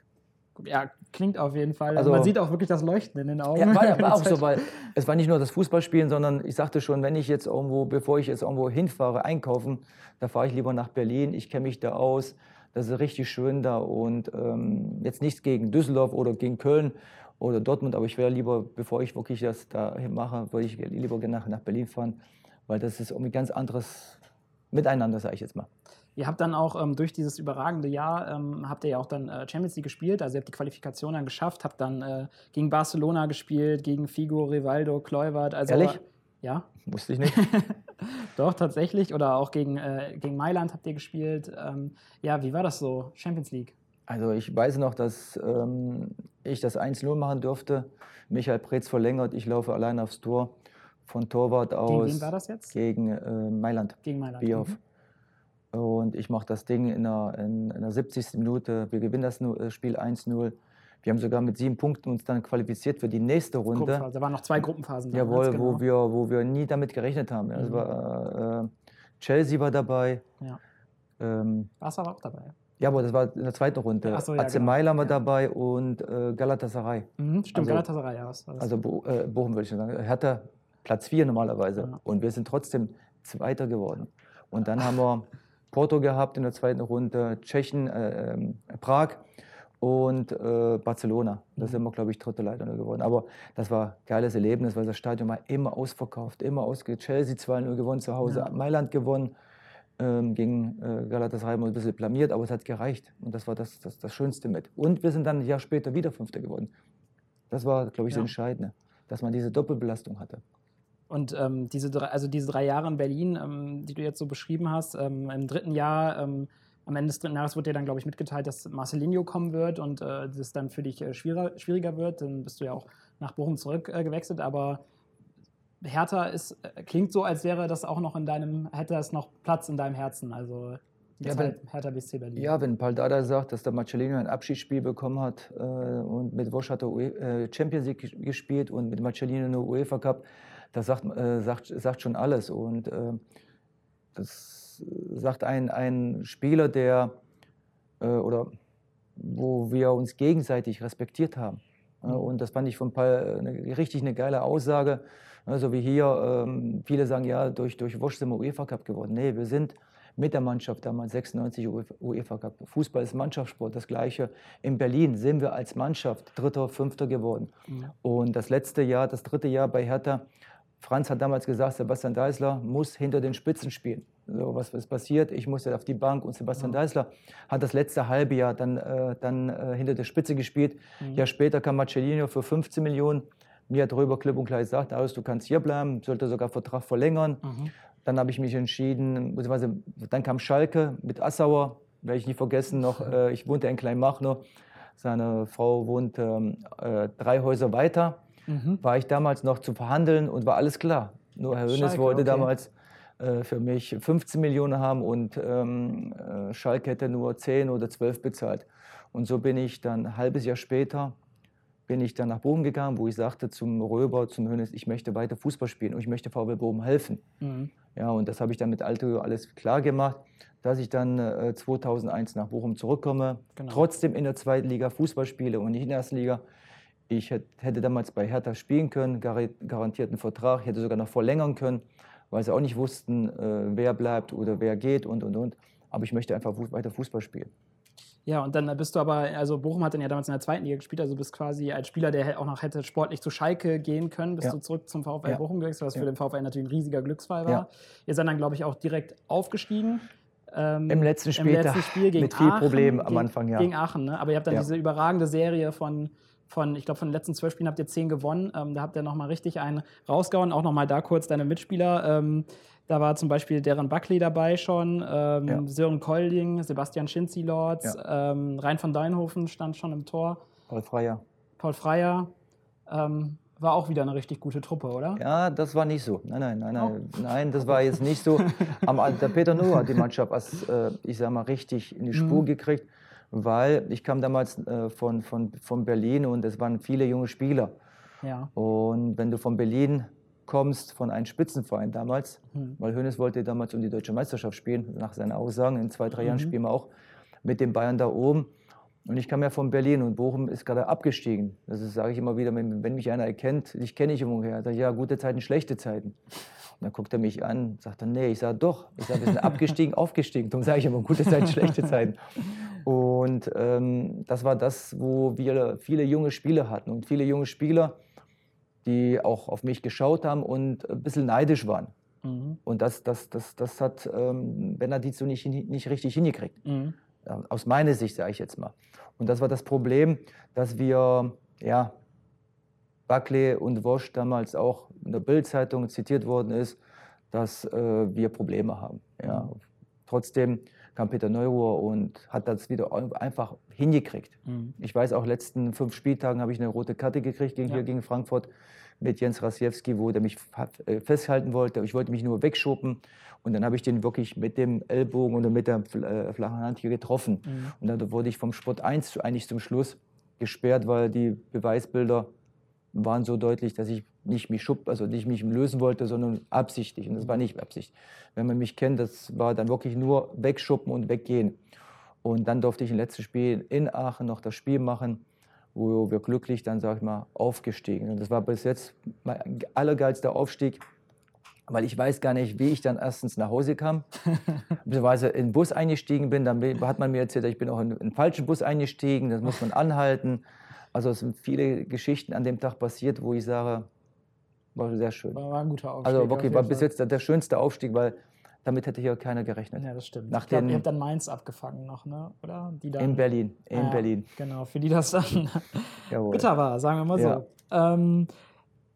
Ja, klingt auf jeden Fall. Also- man sieht auch wirklich das Leuchten in den Augen. Ja, war, war auch so, [laughs] weil es war nicht nur das Fußballspielen, sondern ich sagte schon, wenn ich jetzt irgendwo, bevor ich jetzt irgendwo hinfahre, einkaufen, da fahre ich lieber nach Berlin, ich kenne mich da aus, das ist richtig schön da und ähm, jetzt nichts gegen Düsseldorf oder gegen Köln oder Dortmund, aber ich wäre lieber, bevor ich wirklich das da mache, würde ich lieber nach, nach Berlin fahren, weil das ist irgendwie ganz anderes Miteinander, sage ich jetzt mal. Ihr habt dann auch ähm, durch dieses überragende Jahr, ähm, habt ihr ja auch dann äh, Champions League gespielt, also ihr habt die Qualifikation dann geschafft, habt dann äh, gegen Barcelona gespielt, gegen Figo, Rivaldo, Kluivert. Also, Ehrlich? Ja, Wusste ich nicht. [laughs] doch, tatsächlich. Oder auch gegen, äh, gegen Mailand habt ihr gespielt. Ähm, ja, wie war das so, Champions League? Also ich weiß noch, dass ähm, ich das 1-0 machen durfte. Michael Preetz verlängert, ich laufe allein aufs Tor von Torwart aus. Gegen wen war das jetzt? Gegen äh, Mailand, Gegen Mailand. Bierhoff. Mhm. Und ich mache das Ding in der, in, in der 70. Minute. Wir gewinnen das äh, Spiel 1-0. Wir haben sogar mit sieben Punkten uns dann qualifiziert für die nächste Runde. Da waren noch zwei Gruppenphasen. Jawohl, damals, wo, genau. wir, wo wir nie damit gerechnet haben. Mhm. war, äh, Chelsea war dabei. Ja. Ähm, aber auch dabei. ja, aber das war in der zweiten Runde. Ach so, ja, AC genau. Mailand war Ja. dabei und äh, Galatasaray. Mhm, stimmt, Also- Galatasaray, ja. Was war das? Also Bo äh, Bochum würde ich schon sagen. Hertha Platz 4 normalerweise. Ja. Und wir sind trotzdem Zweiter geworden. Und dann [laughs] haben wir Porto gehabt in der zweiten Runde, Tschechien, äh, ähm, Prag und äh, Barcelona. Da sind wir, glaube ich, dritte Leiter geworden. Aber das war ein geiles Erlebnis, weil das Stadion war immer ausverkauft, immer ausgegangen. Chelsea 2-0 gewonnen zu Hause, Ja. Mailand gewonnen, ähm, gegen äh, Galatasaray ein bisschen blamiert, aber es hat gereicht. Und das war das, das, das Schönste mit. Und wir sind dann ein Jahr später wieder Fünfter geworden. Das war, glaube ich, das Ja. Entscheidende, dass man diese Doppelbelastung hatte. Und ähm, diese, drei, also diese drei Jahre in Berlin, ähm, die du jetzt so beschrieben hast, ähm, im dritten Jahr, ähm, am Ende des dritten Jahres wurde dir dann, glaube ich, mitgeteilt, dass Marcelinho kommen wird und äh, das dann für dich äh, schwieriger, schwieriger wird. Dann bist du ja auch nach Bochum zurück äh, aber Hertha ist, äh, klingt so, als wäre das auch noch in deinem, hätte es noch Platz in deinem Herzen. Also Ja, Zeit Hertha BSC Berlin. Ja, wenn Paul Dada sagt, dass der Marcellino ein Abschiedsspiel bekommen hat äh, und mit Wosch hat er UE äh, Champions League ges- gespielt und mit Marcellino nur UEFA Cup, das sagt, äh, sagt, sagt schon alles. Und äh, das sagt ein, ein Spieler, der äh, oder wo wir uns gegenseitig respektiert haben. Äh, Mhm. und das fand ich von Paul eine, richtig eine geile Aussage. Also wie hier, ähm, viele sagen, ja, durch, durch Wosch sind wir UEFA Cup geworden. Nee, wir sind mit der Mannschaft damals 96 UEFA UEFA Cup. Fußball ist Mannschaftssport, das Gleiche. In Berlin sind wir als Mannschaft Dritter, Fünfter geworden. Mhm. Und das letzte Jahr, das dritte Jahr bei Hertha, Franz hat damals gesagt, Sebastian Deißler muss hinter den Spitzen spielen. So, was ist passiert? Ich musste auf die Bank und Sebastian Deißler hat das letzte halbe Jahr dann, äh, dann äh, hinter der Spitze gespielt. Mhm. Jahr später kam Marcellino für 15 Millionen. Mir hat drüber klipp und klar gesagt, aus, du kannst hier bleiben, sollte sogar Vertrag verlängern. Mhm. Dann habe ich mich entschieden, beziehungsweise dann kam Schalke mit Assauer, werde ich nie vergessen noch. [laughs] Äh, ich wohnte in Kleinmachnow, seine Frau wohnt ähm, äh, drei Häuser weiter. Mhm. War ich damals noch zu verhandeln und war alles klar. Nur Herr Hönes wollte okay. damals äh, für mich 15 Millionen haben und ähm, äh, Schalke hätte nur 10 oder 12 bezahlt. Und so bin ich dann ein halbes Jahr später bin ich dann nach Bochum gegangen, wo ich sagte zum Röber, zum Hönes, ich möchte weiter Fußball spielen und ich möchte VW Bochum helfen. Mhm. Ja, und das habe ich dann mit Alto alles klar gemacht, dass ich dann äh, 2001 nach Bochum zurückkomme, Genau. trotzdem in der zweiten Liga Fußball spiele und nicht in der ersten Liga. Ich hätt- hätte damals bei Hertha spielen können, gar- garantierten Vertrag, ich hätte sogar noch verlängern können, weil sie auch nicht wussten, äh, wer bleibt oder wer geht und und und. Aber ich möchte einfach weiter Fußball spielen. Ja, und dann bist du aber, also Bochum hat dann ja damals in der zweiten Liga gespielt, also bist quasi als Spieler, der auch noch hätte sportlich zu Schalke gehen können, bist Ja. du zurück zum VfL Ja. Bochum gewechselt, was Ja. für den VfL natürlich ein riesiger Glücksfall war. Ja. Ihr seid dann, glaube ich, auch direkt aufgestiegen. Ähm, Im letzten Spiel, im letzten Spiel gegen mit viel Aachen, Problemen am Anfang, ja. Gegen Aachen, ne? Aber ihr habt dann diese überragende Serie von, von ich glaube, von den letzten zwölf Spielen habt ihr zehn gewonnen. Ähm, da habt ihr nochmal richtig einen rausgehauen. Auch nochmal da kurz deine Mitspieler. Ähm, da war zum Beispiel Darren Buckley dabei schon, ähm, Ja. Sören Kolding, Sebastian Schinzi-Lords, ähm, Rein von Deinhofen stand schon im Tor, Paul Freier. Paul Freier. Ähm, war auch wieder eine richtig gute Truppe, oder? Ja, das war nicht so. Nein, nein, nein, nein, nein, das war jetzt nicht so. Aber der Peter Nuhr hat die Mannschaft, als, äh, ich sag mal, richtig in die Spur Mhm. gekriegt, weil ich kam damals äh, von, von, von Berlin und es waren viele junge Spieler. Ja. Und wenn du von Berlin kommst, von einem Spitzenverein damals, Mhm. weil Hönes wollte damals um die deutsche Meisterschaft spielen, nach seinen Aussagen, in zwei, drei Jahren Mhm. spielen wir auch mit den Bayern da oben. Und ich kam ja von Berlin und Bochum ist gerade abgestiegen. Das sage ich immer wieder, wenn, wenn mich einer erkennt, ich kenne ich ungefähr, sage ich, ja, gute Zeiten, schlechte Zeiten. Und dann guckt er mich an, sagt dann, nee, ich sage doch. Ich sage, wir sind abgestiegen, [laughs] aufgestiegen. Darum sage ich immer, gute Zeiten, schlechte Zeiten. Und ähm, das war das, wo wir viele junge Spieler hatten. Und viele junge Spieler, die auch auf mich geschaut haben und ein bisschen neidisch waren. Mhm. Und das, das, das, das hat ähm, Benedizzo nicht, nicht richtig hingekriegt. Mhm. Aus meiner Sicht, sage ich jetzt mal. Und das war das Problem, dass wir, ja, Buckley und Wosch damals auch in der Bild-Zeitung zitiert worden ist, dass äh, wir Probleme haben. Ja. Trotzdem kam Peter Neuruhr und hat das wieder einfach hingekriegt. Mhm. Ich weiß auch, letzten fünf Spieltagen habe ich eine rote Karte gekriegt gegen, Ja. hier gegen Frankfurt mit Jens Rasiewski, wo der mich äh, festhalten wollte. Ich wollte mich nur wegschuppen und dann habe ich den wirklich mit dem Ellbogen oder mit der äh, flachen Hand hier getroffen. Mhm. Und dann wurde ich vom Sport 1 zu- eigentlich zum Schluss gesperrt, weil die Beweisbilder waren so deutlich, dass ich nicht mich schupp, also nicht mich lösen wollte, sondern absichtlich. Und das war nicht Absicht. Wenn man mich kennt, das war dann wirklich nur wegschuppen und weggehen. Und dann durfte ich im letzten Spiel in Aachen noch das Spiel machen, wo wir glücklich dann, sag ich mal, aufgestiegen sind. Und das war bis jetzt mein allergeilster Aufstieg weil ich weiß gar nicht, wie ich dann erstens nach Hause kam, [laughs] beziehungsweise in den Bus eingestiegen bin. Dann hat man mir erzählt, ich bin auch in den falschen Bus eingestiegen, das muss man anhalten. Also es sind viele Geschichten an dem Tag passiert, wo ich sage, war sehr schön. War, ein guter Aufstieg. Also wirklich war bis jetzt der, der schönste Aufstieg, weil damit hätte hier keiner gerechnet. Ja, das stimmt. Nach ich glaube, den- ihr habt dann Mainz abgefangen noch, ne? oder? Die dann, In Berlin, in Ah, ja, Berlin. Genau, für die das dann [laughs] bitter war, sagen wir mal so. Ja. Ähm,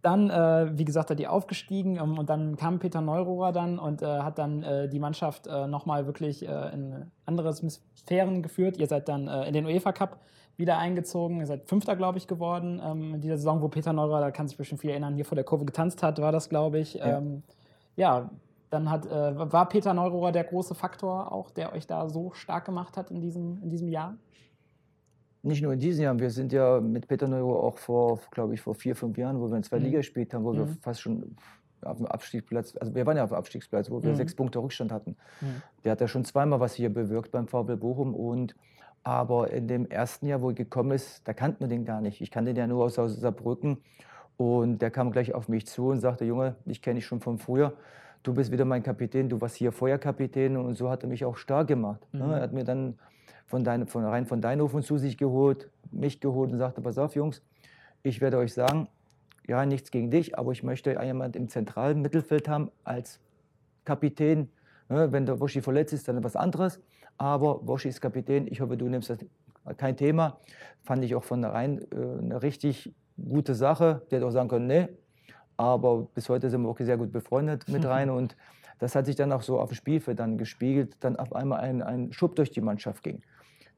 dann, äh, wie gesagt, hat die aufgestiegen ähm, und dann kam Peter Neurohrer dann und äh, hat dann äh, die Mannschaft äh, nochmal wirklich äh, in andere Sphären geführt. Ihr seid dann äh, in den UEFA Cup wieder eingezogen. Ihr seid Fünfter, glaube ich, geworden ähm, in dieser Saison, wo Peter Neurohrer, da kann sich bestimmt viel erinnern, hier vor der Kurve getanzt hat, war das, glaube ich. Ja. Ähm, ja, dann hat, äh, war Peter Neurohrer der große Faktor auch, der euch da so stark gemacht hat in diesem, in diesem Jahr? Nicht nur in diesem Jahr, wir sind ja mit Peter Neuro auch vor, glaube ich, vor vier, fünf Jahren, wo wir in zwei Mhm. Liga gespielt haben, wo wir Mhm. fast schon auf dem Abstiegsplatz, also wir waren ja auf dem Abstiegsplatz, wo wir Mhm. sechs Punkte Rückstand hatten. Mhm. Der hat ja schon zweimal was hier bewirkt beim VfL Bochum und aber in dem ersten Jahr, wo er gekommen ist, da kannten wir den gar nicht. Ich kannte den ja nur aus, aus Saarbrücken und der kam gleich auf mich zu und sagte, Junge, ich kenne dich schon von früher. Du bist wieder mein Kapitän, du warst hier Feuerkapitän und so hat er mich auch stark gemacht. ne? Mhm. Er hat mir dann von, Dein, von rein von Deinhofen zu sich geholt, mich geholt und sagte, pass auf Jungs, ich werde euch sagen, ja, nichts gegen dich, aber ich möchte jemand im zentralen Mittelfeld haben als Kapitän. Ne, wenn der Woschi verletzt ist, dann was anderes. Aber Woschi ist Kapitän. Ich hoffe, du nimmst das kein Thema. Fand ich auch von rein äh, eine richtig gute Sache. Der hätte auch sagen können, nee. Aber bis heute sind wir auch sehr gut befreundet mit rein. Und das hat sich dann auch so auf dem Spielfeld dann gespiegelt. Dann auf einmal ein, ein Schub durch die Mannschaft ging.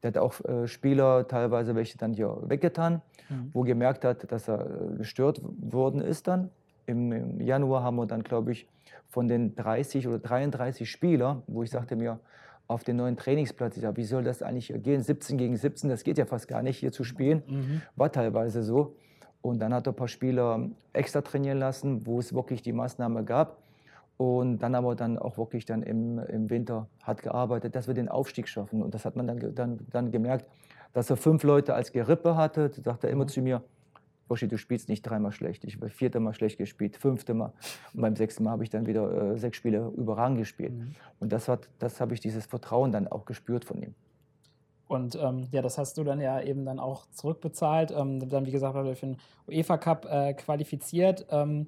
Der hat auch äh, Spieler, teilweise welche dann hier weggetan, Mhm. wo gemerkt hat, dass er äh, gestört worden ist dann. Im, Im Januar haben wir dann, glaube ich, von den 30 oder 33 Spieler, wo ich sagte mir, auf den neuen Trainingsplatz, ich sag, wie soll das eigentlich gehen? 17 gegen 17, das geht ja fast gar nicht, hier zu spielen. Mhm. War teilweise so. Und dann hat er ein paar Spieler extra trainieren lassen, wo es wirklich die Maßnahme gab. Und dann aber dann auch wirklich dann im, im Winter hat gearbeitet, dass wir den Aufstieg schaffen. Und das hat man dann, dann, dann gemerkt, dass er fünf Leute als Gerippe hatte. Da sagt er immer zu mir, Boschi, du spielst nicht dreimal schlecht. Ich habe vierte Mal schlecht gespielt, fünfte Mal. Und beim sechsten Mal habe ich dann wieder äh, sechs Spiele überragend gespielt. Mhm. Und das, hat, das habe ich dieses Vertrauen dann auch gespürt von ihm. Und ähm, ja, das hast du dann ja eben dann auch zurückbezahlt. Ähm, dann, wie gesagt, war für den UEFA Cup äh, qualifiziert. Ähm,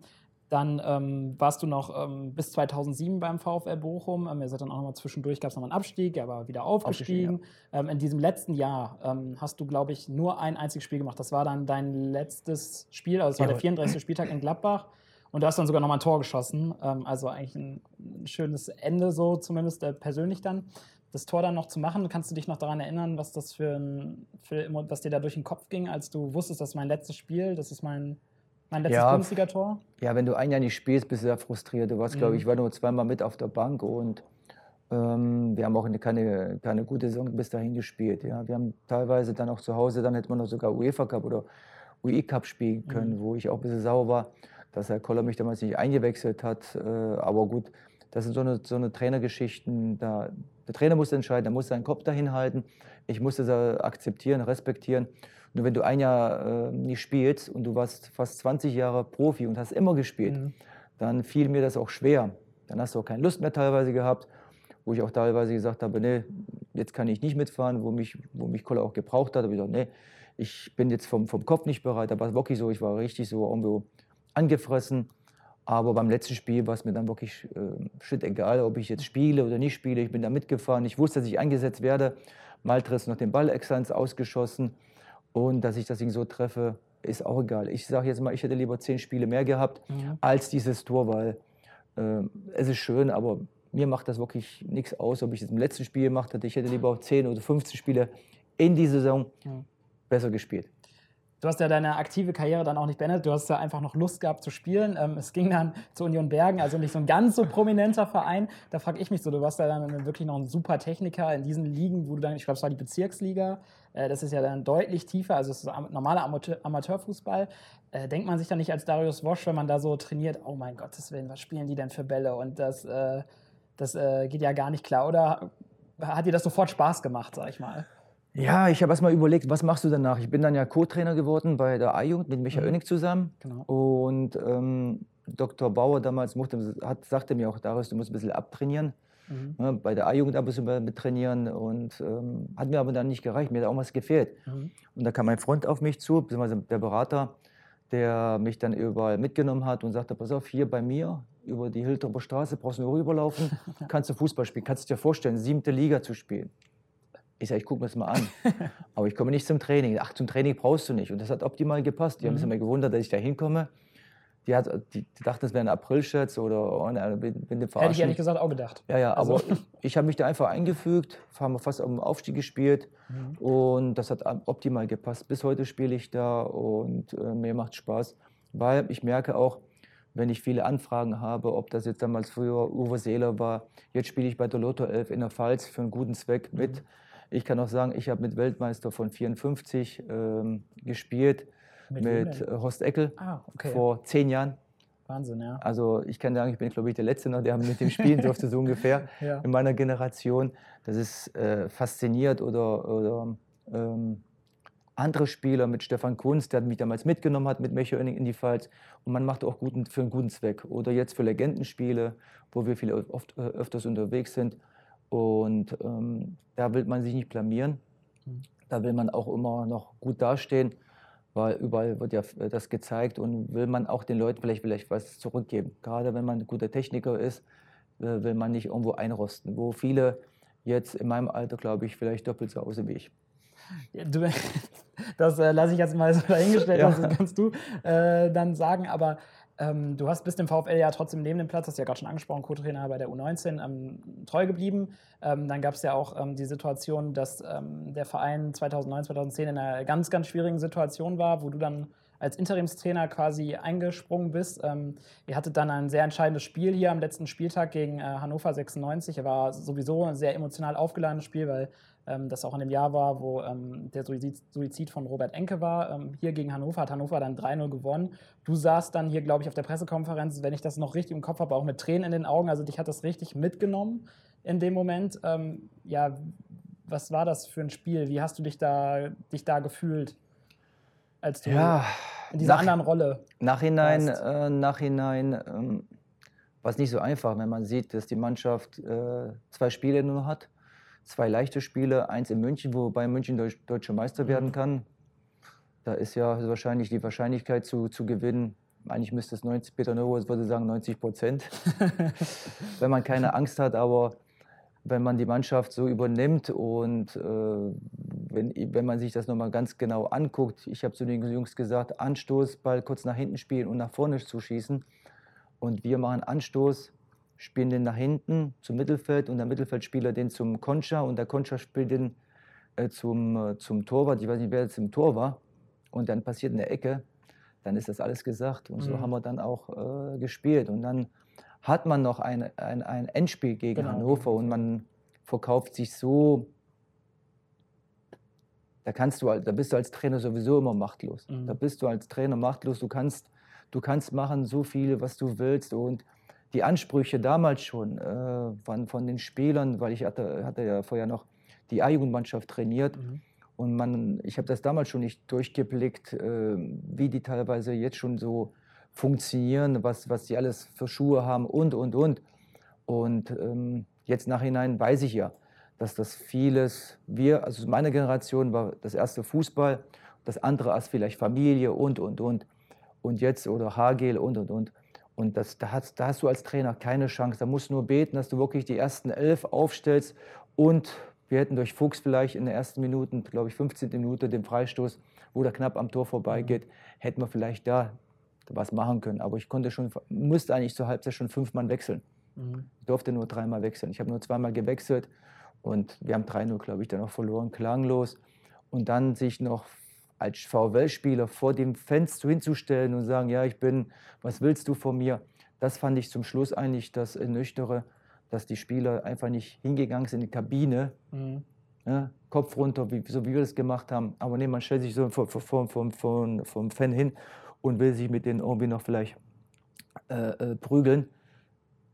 dann ähm, warst du noch ähm, bis 2007 beim VfL Bochum. Ähm, ihr seid dann auch nochmal zwischendurch, gab es nochmal einen Abstieg, aber wieder aufgestiegen. ähm, in diesem letzten Jahr hast du, glaube ich, nur ein einziges Spiel gemacht. Das war dann dein letztes Spiel, also es war Ja. der 34. Spieltag in Gladbach. Und du hast dann sogar nochmal ein Tor geschossen. Also eigentlich ein, ein schönes Ende, so zumindest äh, persönlich dann. Das Tor dann noch zu machen, kannst du dich noch daran erinnern, was das für ein, für, was dir da durch den Kopf ging, als du wusstest, das ist mein letztes Spiel, das ist mein, mein letztes Ja. Bundesliga-Tor? Ja, wenn du ein Jahr nicht spielst, bist du sehr frustriert. Du warst, glaube Mhm. ich, ich war nur zweimal mit auf der Bank und ähm, wir haben auch eine, keine, keine gute Saison bis dahin gespielt. Ja. Wir haben teilweise dann auch zu Hause, dann hätte man noch sogar UEFA Cup oder UI Cup spielen können, Mhm. wo ich auch ein bisschen sauer war, dass Herr Koller mich damals nicht eingewechselt hat. Äh, aber gut, das sind so eine, so eine Trainergeschichten. Da, der Trainer muss entscheiden, er muss seinen Kopf dahin halten. Ich muss das äh, akzeptieren, respektieren. Nur wenn du ein Jahr äh, nicht spielst und du warst fast 20 Jahre Profi und hast immer gespielt, Mhm. dann fiel mir das auch schwer. Dann hast du auch keine Lust mehr teilweise gehabt, wo ich auch teilweise gesagt habe, nee, jetzt kann ich nicht mitfahren, wo mich, wo mich Koller auch gebraucht hat. Da habe ich gesagt, nee, ich bin jetzt vom, vom Kopf nicht bereit. Da war wirklich so, ich war richtig so irgendwo angefressen. Aber beim letzten Spiel war es mir dann wirklich äh, shit egal, ob ich jetzt spiele oder nicht spiele. Ich bin da mitgefahren. Ich wusste, dass ich eingesetzt werde. Maltres noch den Ball ins Ausgeschossen. Und dass ich das Ding so treffe, ist auch egal. Ich sage jetzt mal, ich hätte lieber zehn Spiele mehr gehabt Mhm. als dieses Tor, weil äh, es ist schön, aber mir macht das wirklich nichts aus, ob ich es im letzten Spiel gemacht hätte. Ich hätte lieber auch 10 oder 15 Spiele in die Saison Ja. besser gespielt. Du hast ja deine aktive Karriere dann auch nicht beendet. Du hast ja einfach noch Lust gehabt zu spielen. Ähm, es ging dann zu Union Bergen, also nicht so ein ganz so prominenter Verein. Da frage ich mich so, du warst ja dann wirklich noch ein super Techniker in diesen Ligen, wo du dann, ich glaube, es war die Bezirksliga. Äh, das ist ja dann deutlich tiefer, also es ist normaler Amateur, Amateurfußball. Äh, denkt man sich dann nicht als Darius Wosch, wenn man da so trainiert, oh mein Gottes Willen, was spielen die denn für Bälle? Und das, äh, das geht ja gar nicht klar. Oder hat dir das sofort Spaß gemacht, sag ich mal? Ja, ich habe erst mal überlegt, was machst du danach? Ich bin dann ja Co-Trainer geworden bei der A-Jugend mit Michael Mhm. Oenig zusammen. Genau. Und ähm, Dr. Bauer damals mochte, hat, sagte mir auch, Darius, du musst ein bisschen abtrainieren. Mhm. Ne, bei der A-Jugend ein bisschen mit trainieren und ähm, hat mir aber dann nicht gereicht, mir hat auch was gefehlt. Mhm. Und da kam mein Freund auf mich zu, beziehungsweise der Berater, der mich dann überall mitgenommen hat und sagte, pass auf, hier bei mir über die Hilterber Straße brauchst du nur rüberlaufen, [laughs] kannst du Fußball spielen, kannst du dir vorstellen, siebte Liga zu spielen. Ich sage, ich gucke mir das mal an. [laughs] Aber ich komme nicht zum Training. Ach, zum Training brauchst du nicht. Und das hat optimal gepasst. Die haben sich mhm. immer gewundert, dass ich da hinkomme. Die, hat, die, die dachten, das wäre ein April-Scherz oder oh, ne, bin, bin Hätte ich ehrlich gesagt auch gedacht. Ja, ja, also. aber ich, ich habe mich da einfach eingefügt, haben fast am Aufstieg gespielt mhm. und das hat optimal gepasst. Bis heute spiele ich da und äh, mir macht Spaß, weil ich merke auch, wenn ich viele Anfragen habe, ob das jetzt damals früher Uwe Seeler war, jetzt spiele ich bei der Lotto 11 in der Pfalz für einen guten Zweck mit. Mhm. Ich kann auch sagen, ich habe mit Weltmeister von 54 ähm, gespielt, mit, mit Horst Eckel ah, okay. vor zehn Jahren. Wahnsinn, ja. Also ich kann sagen, ich bin, glaube ich, der Letzte noch, der mit dem spielen durfte, so [laughs] ungefähr ja. in meiner Generation. Das ist äh, fasziniert oder, oder ähm, andere Spieler mit Stefan Kunz, der mich damals mitgenommen hat mit Mecho in die Pfalz. Und man macht auch guten, für einen guten Zweck. Oder jetzt für Legendenspiele, wo wir viele oft, äh, öfters unterwegs sind. Und ähm, da will man sich nicht blamieren. Mhm. Da will man auch immer noch gut dastehen, weil überall wird ja das gezeigt und will man auch den Leuten vielleicht, vielleicht was zurückgeben. Gerade wenn man ein guter Techniker ist, äh, will man nicht irgendwo einrosten, wo viele jetzt in meinem Alter, glaube ich, vielleicht doppelt so aussehen wie ich. Ja, du, [laughs] das äh, lasse ich jetzt mal so dahingestellt, ja. das kannst du äh, dann sagen. Aber ähm, du hast bis dem VfL ja trotzdem neben dem Platz, hast du ja gerade schon angesprochen, Co-Trainer bei der U19, ähm, treu geblieben. Ähm, dann gab es ja auch ähm, die Situation, dass ähm, der Verein 2009, 2010 in einer ganz, ganz schwierigen Situation war, wo du dann als Interimstrainer quasi eingesprungen bist. Ähm, ihr hattet dann ein sehr entscheidendes Spiel hier am letzten Spieltag gegen äh, Hannover 96. Er war sowieso ein sehr emotional aufgeladenes Spiel, weil das auch in dem Jahr war, wo ähm, der Suizid, von Robert Enke war. Ähm, hier gegen Hannover hat Hannover dann 3-0 gewonnen. Du saßt dann hier, glaube ich, auf der Pressekonferenz, wenn ich das noch richtig im Kopf habe, auch mit Tränen in den Augen. Also dich hat das richtig mitgenommen in dem Moment. Ähm, ja, was war das für ein Spiel? Wie hast du dich da, dich da gefühlt? Als du ja, in dieser nach, anderen Rolle. Nachhinein, äh, Nachhinein ähm, war es nicht so einfach, wenn man sieht, dass die Mannschaft äh, zwei Spiele nur hat zwei leichte Spiele, eins in München, wobei München Deutsch, deutscher Meister werden mhm. kann. Da ist ja wahrscheinlich die Wahrscheinlichkeit zu, zu gewinnen. Eigentlich müsste es 90, Peter Neuhaus würde sagen 90 Prozent, [laughs] wenn man keine Angst hat. Aber wenn man die Mannschaft so übernimmt und äh, wenn, wenn man sich das nochmal ganz genau anguckt, ich habe zu den Jungs gesagt, Anstoß, Ball kurz nach hinten spielen und nach vorne zu schießen. Und wir machen Anstoß, spielen den nach hinten zum Mittelfeld und der Mittelfeldspieler den zum Concha und der Concha spielt den äh, zum, äh, zum Torwart. Ich weiß nicht, wer jetzt im Tor war. Und dann passiert eine Ecke. Dann ist das alles gesagt. Und so mhm. haben wir dann auch äh, gespielt. Und dann hat man noch ein, ein, ein Endspiel gegen genau. Hannover und man verkauft sich so. Da, kannst du, da bist du als Trainer sowieso immer machtlos. Mhm. Da bist du als Trainer machtlos. Du kannst, du kannst machen so viel, was du willst. Und die Ansprüche damals schon äh, waren von den Spielern, weil ich hatte, hatte ja vorher noch die A-Jugendmannschaft trainiert. Mhm. Und man, ich habe das damals schon nicht durchgeblickt, äh, wie die teilweise jetzt schon so funktionieren, was, was die alles für Schuhe haben und, und, und. Und ähm, jetzt nachhinein weiß ich ja, dass das vieles, wir, also meine Generation war das erste Fußball, das andere als vielleicht Familie und, und, und. Und jetzt, oder Hagel und, und, und. Und das, da, hast, da hast du als Trainer keine Chance. Da musst du nur beten, dass du wirklich die ersten elf aufstellst. Und wir hätten durch Fuchs vielleicht in den ersten Minuten, glaube ich, 15. Minute den Freistoß, wo der knapp am Tor vorbeigeht, hätten wir vielleicht da was machen können. Aber ich konnte schon, musste eigentlich zur Halbzeit schon fünfmal wechseln. Mhm. Ich durfte nur dreimal wechseln. Ich habe nur zweimal gewechselt und wir haben 3-0, glaube ich, dann noch verloren, klanglos. Und dann sich noch als VfL-Spieler vor dem Fenster hinzustellen und sagen, ja, ich bin, was willst du von mir? Das fand ich zum Schluss eigentlich das Ernüchtere, dass die Spieler einfach nicht hingegangen sind in die Kabine, mhm. ja, Kopf runter, wie, so wie wir das gemacht haben. Aber nee, man stellt sich so vom, vom, vom, vom, vom Fan hin und will sich mit denen irgendwie noch vielleicht äh, äh, prügeln.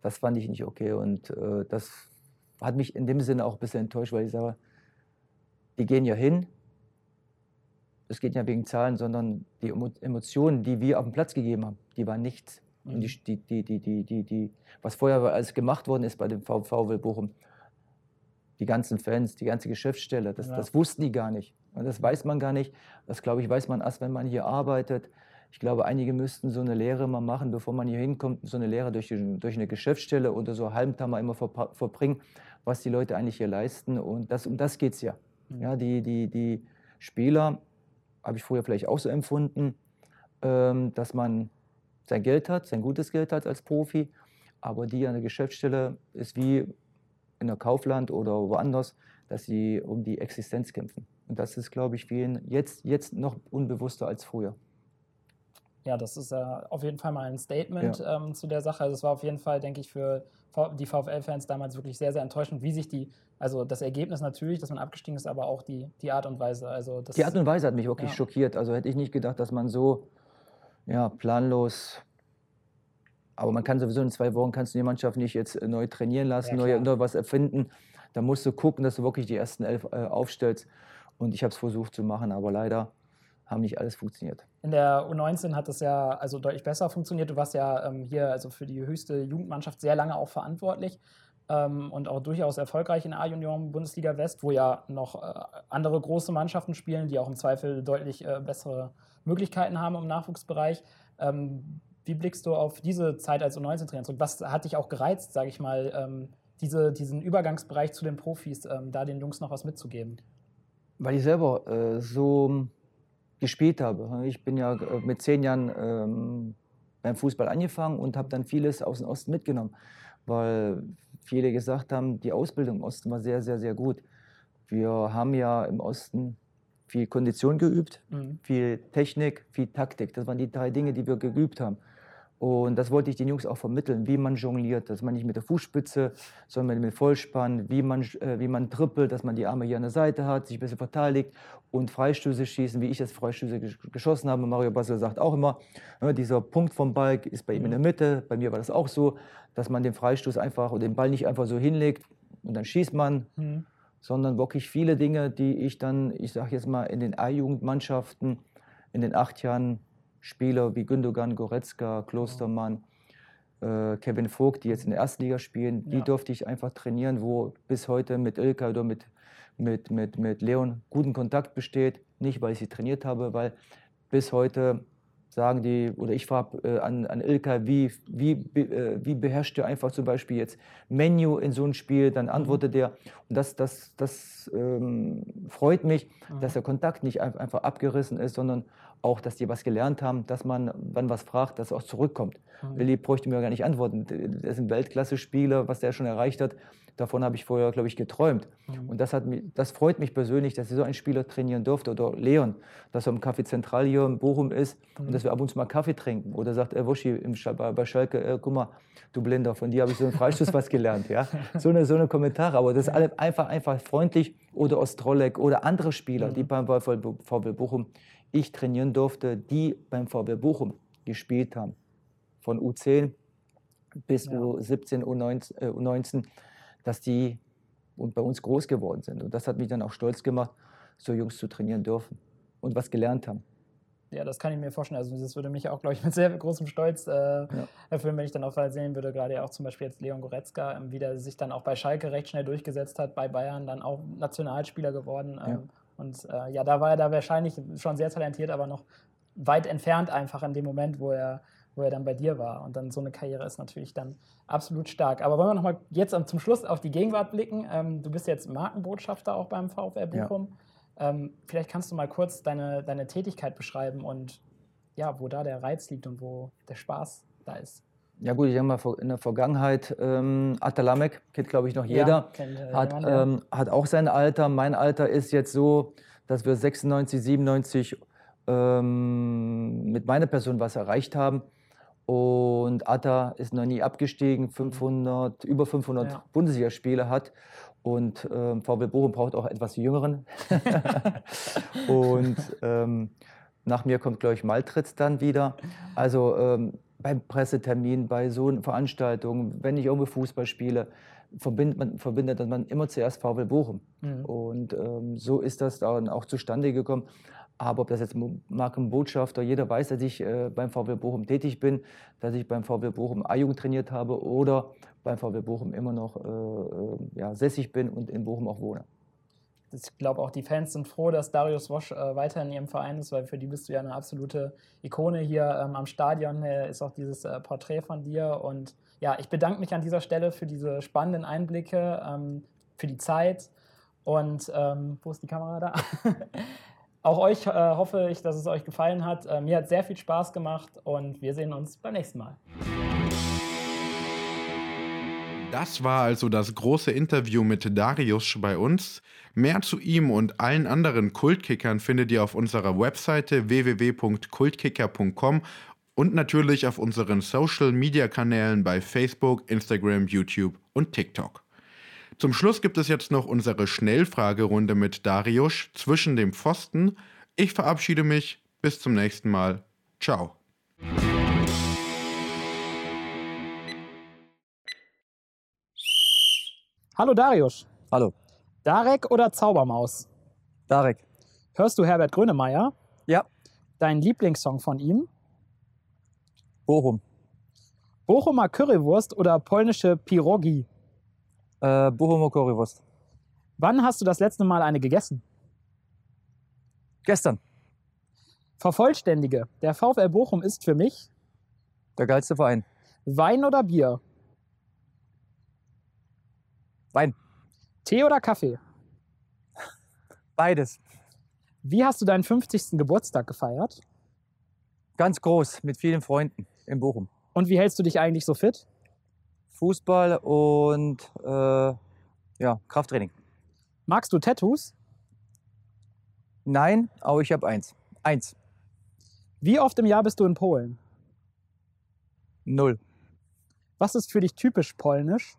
Das fand ich nicht okay und äh, das hat mich in dem Sinne auch ein bisschen enttäuscht, weil ich sage, die gehen ja hin, es geht ja wegen Zahlen, sondern die Emotionen, die wir auf den Platz gegeben haben, die waren nichts. Und die, die, die, die, die, die, die, was vorher alles gemacht worden ist bei dem VfL Bochum, die ganzen Fans, die ganze Geschäftsstelle, das, Ja. das wussten die gar nicht. Und das weiß man gar nicht. Das, glaube ich, weiß man erst, wenn man hier arbeitet. Ich glaube, einige müssten so eine Lehre mal machen, bevor man hier hinkommt, so eine Lehre durch, die, durch eine Geschäftsstelle oder so halbtam mal immer verbringen, was die Leute eigentlich hier leisten. Und das, um das geht es ja. Mhm. ja die, die, die Spieler, habe ich früher vielleicht auch so empfunden, ähm, dass man sein Geld hat, sein gutes Geld hat als Profi, aber die an der Geschäftsstelle ist wie in der Kaufland oder woanders, dass sie um die Existenz kämpfen. Und das ist, glaube ich, vielen jetzt, jetzt noch unbewusster als früher. Ja, das ist ja auf jeden Fall mal ein Statement ähm, zu der Sache. Also es war auf jeden Fall, denke ich, für die VfL-Fans damals wirklich sehr, sehr enttäuschend, wie sich die, also das Ergebnis natürlich, dass man abgestiegen ist, aber auch die, die Art und Weise. Also Die Art und Weise hat mich wirklich Ja. schockiert. Also hätte ich nicht gedacht, dass man so ja, planlos. Aber man kann sowieso in zwei Wochen kannst du die Mannschaft nicht jetzt äh, neu trainieren lassen, Ja, neu, neu was erfinden. Da musst du gucken, dass du wirklich die ersten elf äh, aufstellst. Und ich habe es versucht zu machen, aber leider haben nicht alles funktioniert. In der U19 hat das ja also deutlich besser funktioniert. Du warst ja ähm, hier also für die höchste Jugendmannschaft sehr lange auch verantwortlich ähm, und auch durchaus erfolgreich in der A-Junioren Bundesliga West, wo ja noch äh, andere große Mannschaften spielen, die auch im Zweifel deutlich äh, bessere Möglichkeiten haben im Nachwuchsbereich. Ähm, wie blickst du auf diese Zeit als U19-Trainer zurück? Was hat dich auch gereizt, sage ich mal, ähm, diese, diesen Übergangsbereich zu den Profis, ähm, da den Jungs noch was mitzugeben? Weil ich selber äh, so gespielt habe. Ich bin ja äh, mit zehn Jahren ähm, beim Fußball angefangen und habe dann vieles aus dem Osten mitgenommen, weil viele gesagt haben, die Ausbildung im Osten war sehr, sehr, sehr gut. Wir haben ja im Osten viel Kondition geübt, Mhm. viel Technik, viel Taktik. Das waren die drei Dinge, die wir geübt haben. Und das wollte ich den Jungs auch vermitteln, wie man jongliert, dass man nicht mit der Fußspitze, sondern mit Vollspann, wie man, äh, wie man trippelt, dass man die Arme hier an der Seite hat, sich ein bisschen verteidigt und Freistöße schießen, wie ich jetzt Freistöße gesch- geschossen habe. Mario Basel sagt auch immer, äh, dieser Punkt vom Ball ist bei ihm in der Mitte. Bei mir war das auch so, dass man den Freistoß einfach oder den Ball nicht einfach so hinlegt und dann schießt man, Mhm. sondern wirklich viele Dinge, die ich dann, ich sage jetzt mal, in den A-Jugendmannschaften in den acht Jahren Spieler wie Gündogan, Goretzka, Klostermann, äh, Kevin Vogt, die jetzt in der Erstliga spielen, die Ja. durfte ich einfach trainieren, wo bis heute mit Ilka oder mit, mit, mit, mit Leon guten Kontakt besteht. Nicht, weil ich sie trainiert habe, weil bis heute sagen die, oder ich frage äh, an, an Ilka, wie, wie, äh, wie beherrscht du einfach zum Beispiel jetzt Menu in so ein Spiel, dann antwortet der. Und das, das, das ähm, freut mich, dass der Kontakt nicht ein- einfach abgerissen ist, sondern auch, dass die was gelernt haben, dass man, wenn was fragt, dass auch zurückkommt. Willi bräuchte mir gar nicht antworten. Der ist ein Weltklasse-Spieler, was der schon erreicht hat. Davon habe ich vorher, glaube ich, geträumt. Und das, hat mich, das freut mich persönlich, dass ich so einen Spieler trainieren durfte. Oder Leon, dass er im Café Zentral hier in Bochum ist und dass wir ab und zu mal Kaffee trinken. Oder sagt er, im Sch- bei bei Schalke, äh, guck mal, du Blinder, von dir habe ich so einen Freistoß was gelernt. Ja? [laughs] So, eine, so eine Kommentare. Aber das ist alle einfach, einfach freundlich. Oder Ostrolek oder andere Spieler, die beim VfL Bo- VfL Bochum ich trainieren durfte, die beim VfL Bochum gespielt haben. Von U10 bis Ja. U17, U19, äh, U19, dass die und bei uns groß geworden sind. Und das hat mich dann auch stolz gemacht, so Jungs zu trainieren dürfen und was gelernt haben. Ja, das kann ich mir vorstellen. Also das würde mich auch, glaube ich, mit sehr großem Stolz äh, erfüllen, wenn ich dann auch mal sehen würde, gerade ja auch zum Beispiel jetzt Leon Goretzka, ähm, wie der sich dann auch bei Schalke recht schnell durchgesetzt hat, bei Bayern dann auch Nationalspieler geworden. Ähm, Ja. Und äh, ja, da war er da wahrscheinlich schon sehr talentiert, aber noch weit entfernt einfach in dem Moment, wo er, wo er dann bei dir war. Und dann so eine Karriere ist natürlich dann absolut stark. Aber wollen wir nochmal jetzt zum Schluss auf die Gegenwart blicken? Ähm, du bist jetzt Markenbotschafter auch beim VfR Ja. Bochum. Ähm, vielleicht kannst du mal kurz deine, deine Tätigkeit beschreiben und ja, wo da der Reiz liegt und wo der Spaß da ist. Ja gut, ich habe mal in der Vergangenheit, ähm, Atalamek, kennt glaube ich noch jeder, Ja, kennt, äh, hat, jemand, ja. ähm, hat auch sein Alter. Mein Alter ist jetzt so, dass wir 96, 97 ähm, mit meiner Person was erreicht haben. Und Atta ist noch nie abgestiegen, 500, über 500 Ja. Bundesligaspiele hat. Und ähm, VW Bochum braucht auch etwas Jüngeren. [laughs] [laughs] und ähm, nach mir kommt, glaube ich, Maltritz dann wieder. Also ähm, beim Pressetermin, bei so einer Veranstaltung, wenn ich irgendwo Fußball spiele, verbindet man, verbindet man immer zuerst VW Bochum. Mhm. Und ähm, so ist das dann auch zustande gekommen. Aber ob das jetzt Markenbotschafter, jeder weiß, dass ich äh, beim VW Bochum tätig bin, dass ich beim VW Bochum A-Jugend trainiert habe oder beim VW Bochum immer noch äh, äh, ja, sässig bin und in Bochum auch wohne. Ich glaube, auch die Fans sind froh, dass Darius Wosch äh, weiter in ihrem Verein ist, weil für die bist du ja eine absolute Ikone hier ähm, am Stadion. Äh, ist auch dieses äh, Porträt von dir. Und ja, ich bedanke mich an dieser Stelle für diese spannenden Einblicke, ähm, für die Zeit. Und ähm, wo ist die Kamera da? [laughs] auch euch äh, hoffe ich, dass es euch gefallen hat. Äh, mir hat sehr viel Spaß gemacht und wir sehen uns beim nächsten Mal. Das war also das große Interview mit Darius bei uns. Mehr zu ihm und allen anderen Kultkickern findet ihr auf unserer Webseite www.kultkicker.com und natürlich auf unseren Social Media Kanälen bei Facebook, Instagram, YouTube und TikTok. Zum Schluss gibt es jetzt noch unsere Schnellfragerunde mit Darius zwischen dem Pfosten. Ich verabschiede mich. Bis zum nächsten Mal. Ciao. Hallo Darius. Hallo, Darek oder Zaubermaus? Darek. Hörst du Herbert Grönemeyer? Ja, Dein Lieblingssong von ihm? Bochum. Bochumer Currywurst oder polnische Pirogi? Äh, Bochumer Currywurst. Wann hast du das letzte Mal eine gegessen? Gestern, Vervollständige. Der VfL Bochum ist für mich der geilste Verein. Wein oder Bier? Wein. Tee oder Kaffee? Beides. Wie hast du deinen 50. Geburtstag gefeiert? Ganz groß, mit vielen Freunden in Bochum. Und wie hältst du dich eigentlich so fit? Fußball und äh, ja, Krafttraining. Magst du Tattoos? Nein, aber ich habe eins. Eins. Wie oft im Jahr bist du in Polen? Null. Was ist für dich typisch polnisch?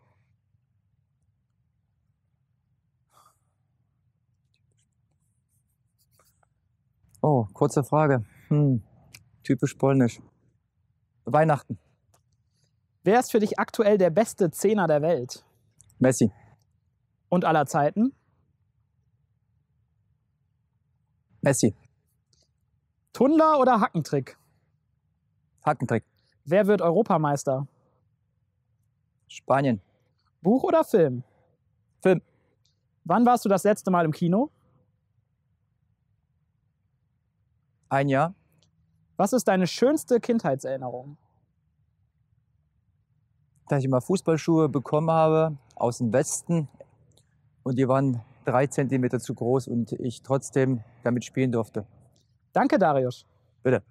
Oh, kurze Frage. Hm. Typisch polnisch. Weihnachten. Wer ist für dich aktuell der beste Zehner der Welt? Messi. Und aller Zeiten? Messi. Tunnler oder Hackentrick? Hackentrick. Wer wird Europameister? Spanien. Buch oder Film? Film. Wann warst du das letzte Mal im Kino? Ein Jahr. Was ist deine schönste Kindheitserinnerung? Dass ich mal Fußballschuhe bekommen habe aus dem Westen. Und die waren drei Zentimeter zu groß und ich trotzdem damit spielen durfte. Danke, Darius. Bitte.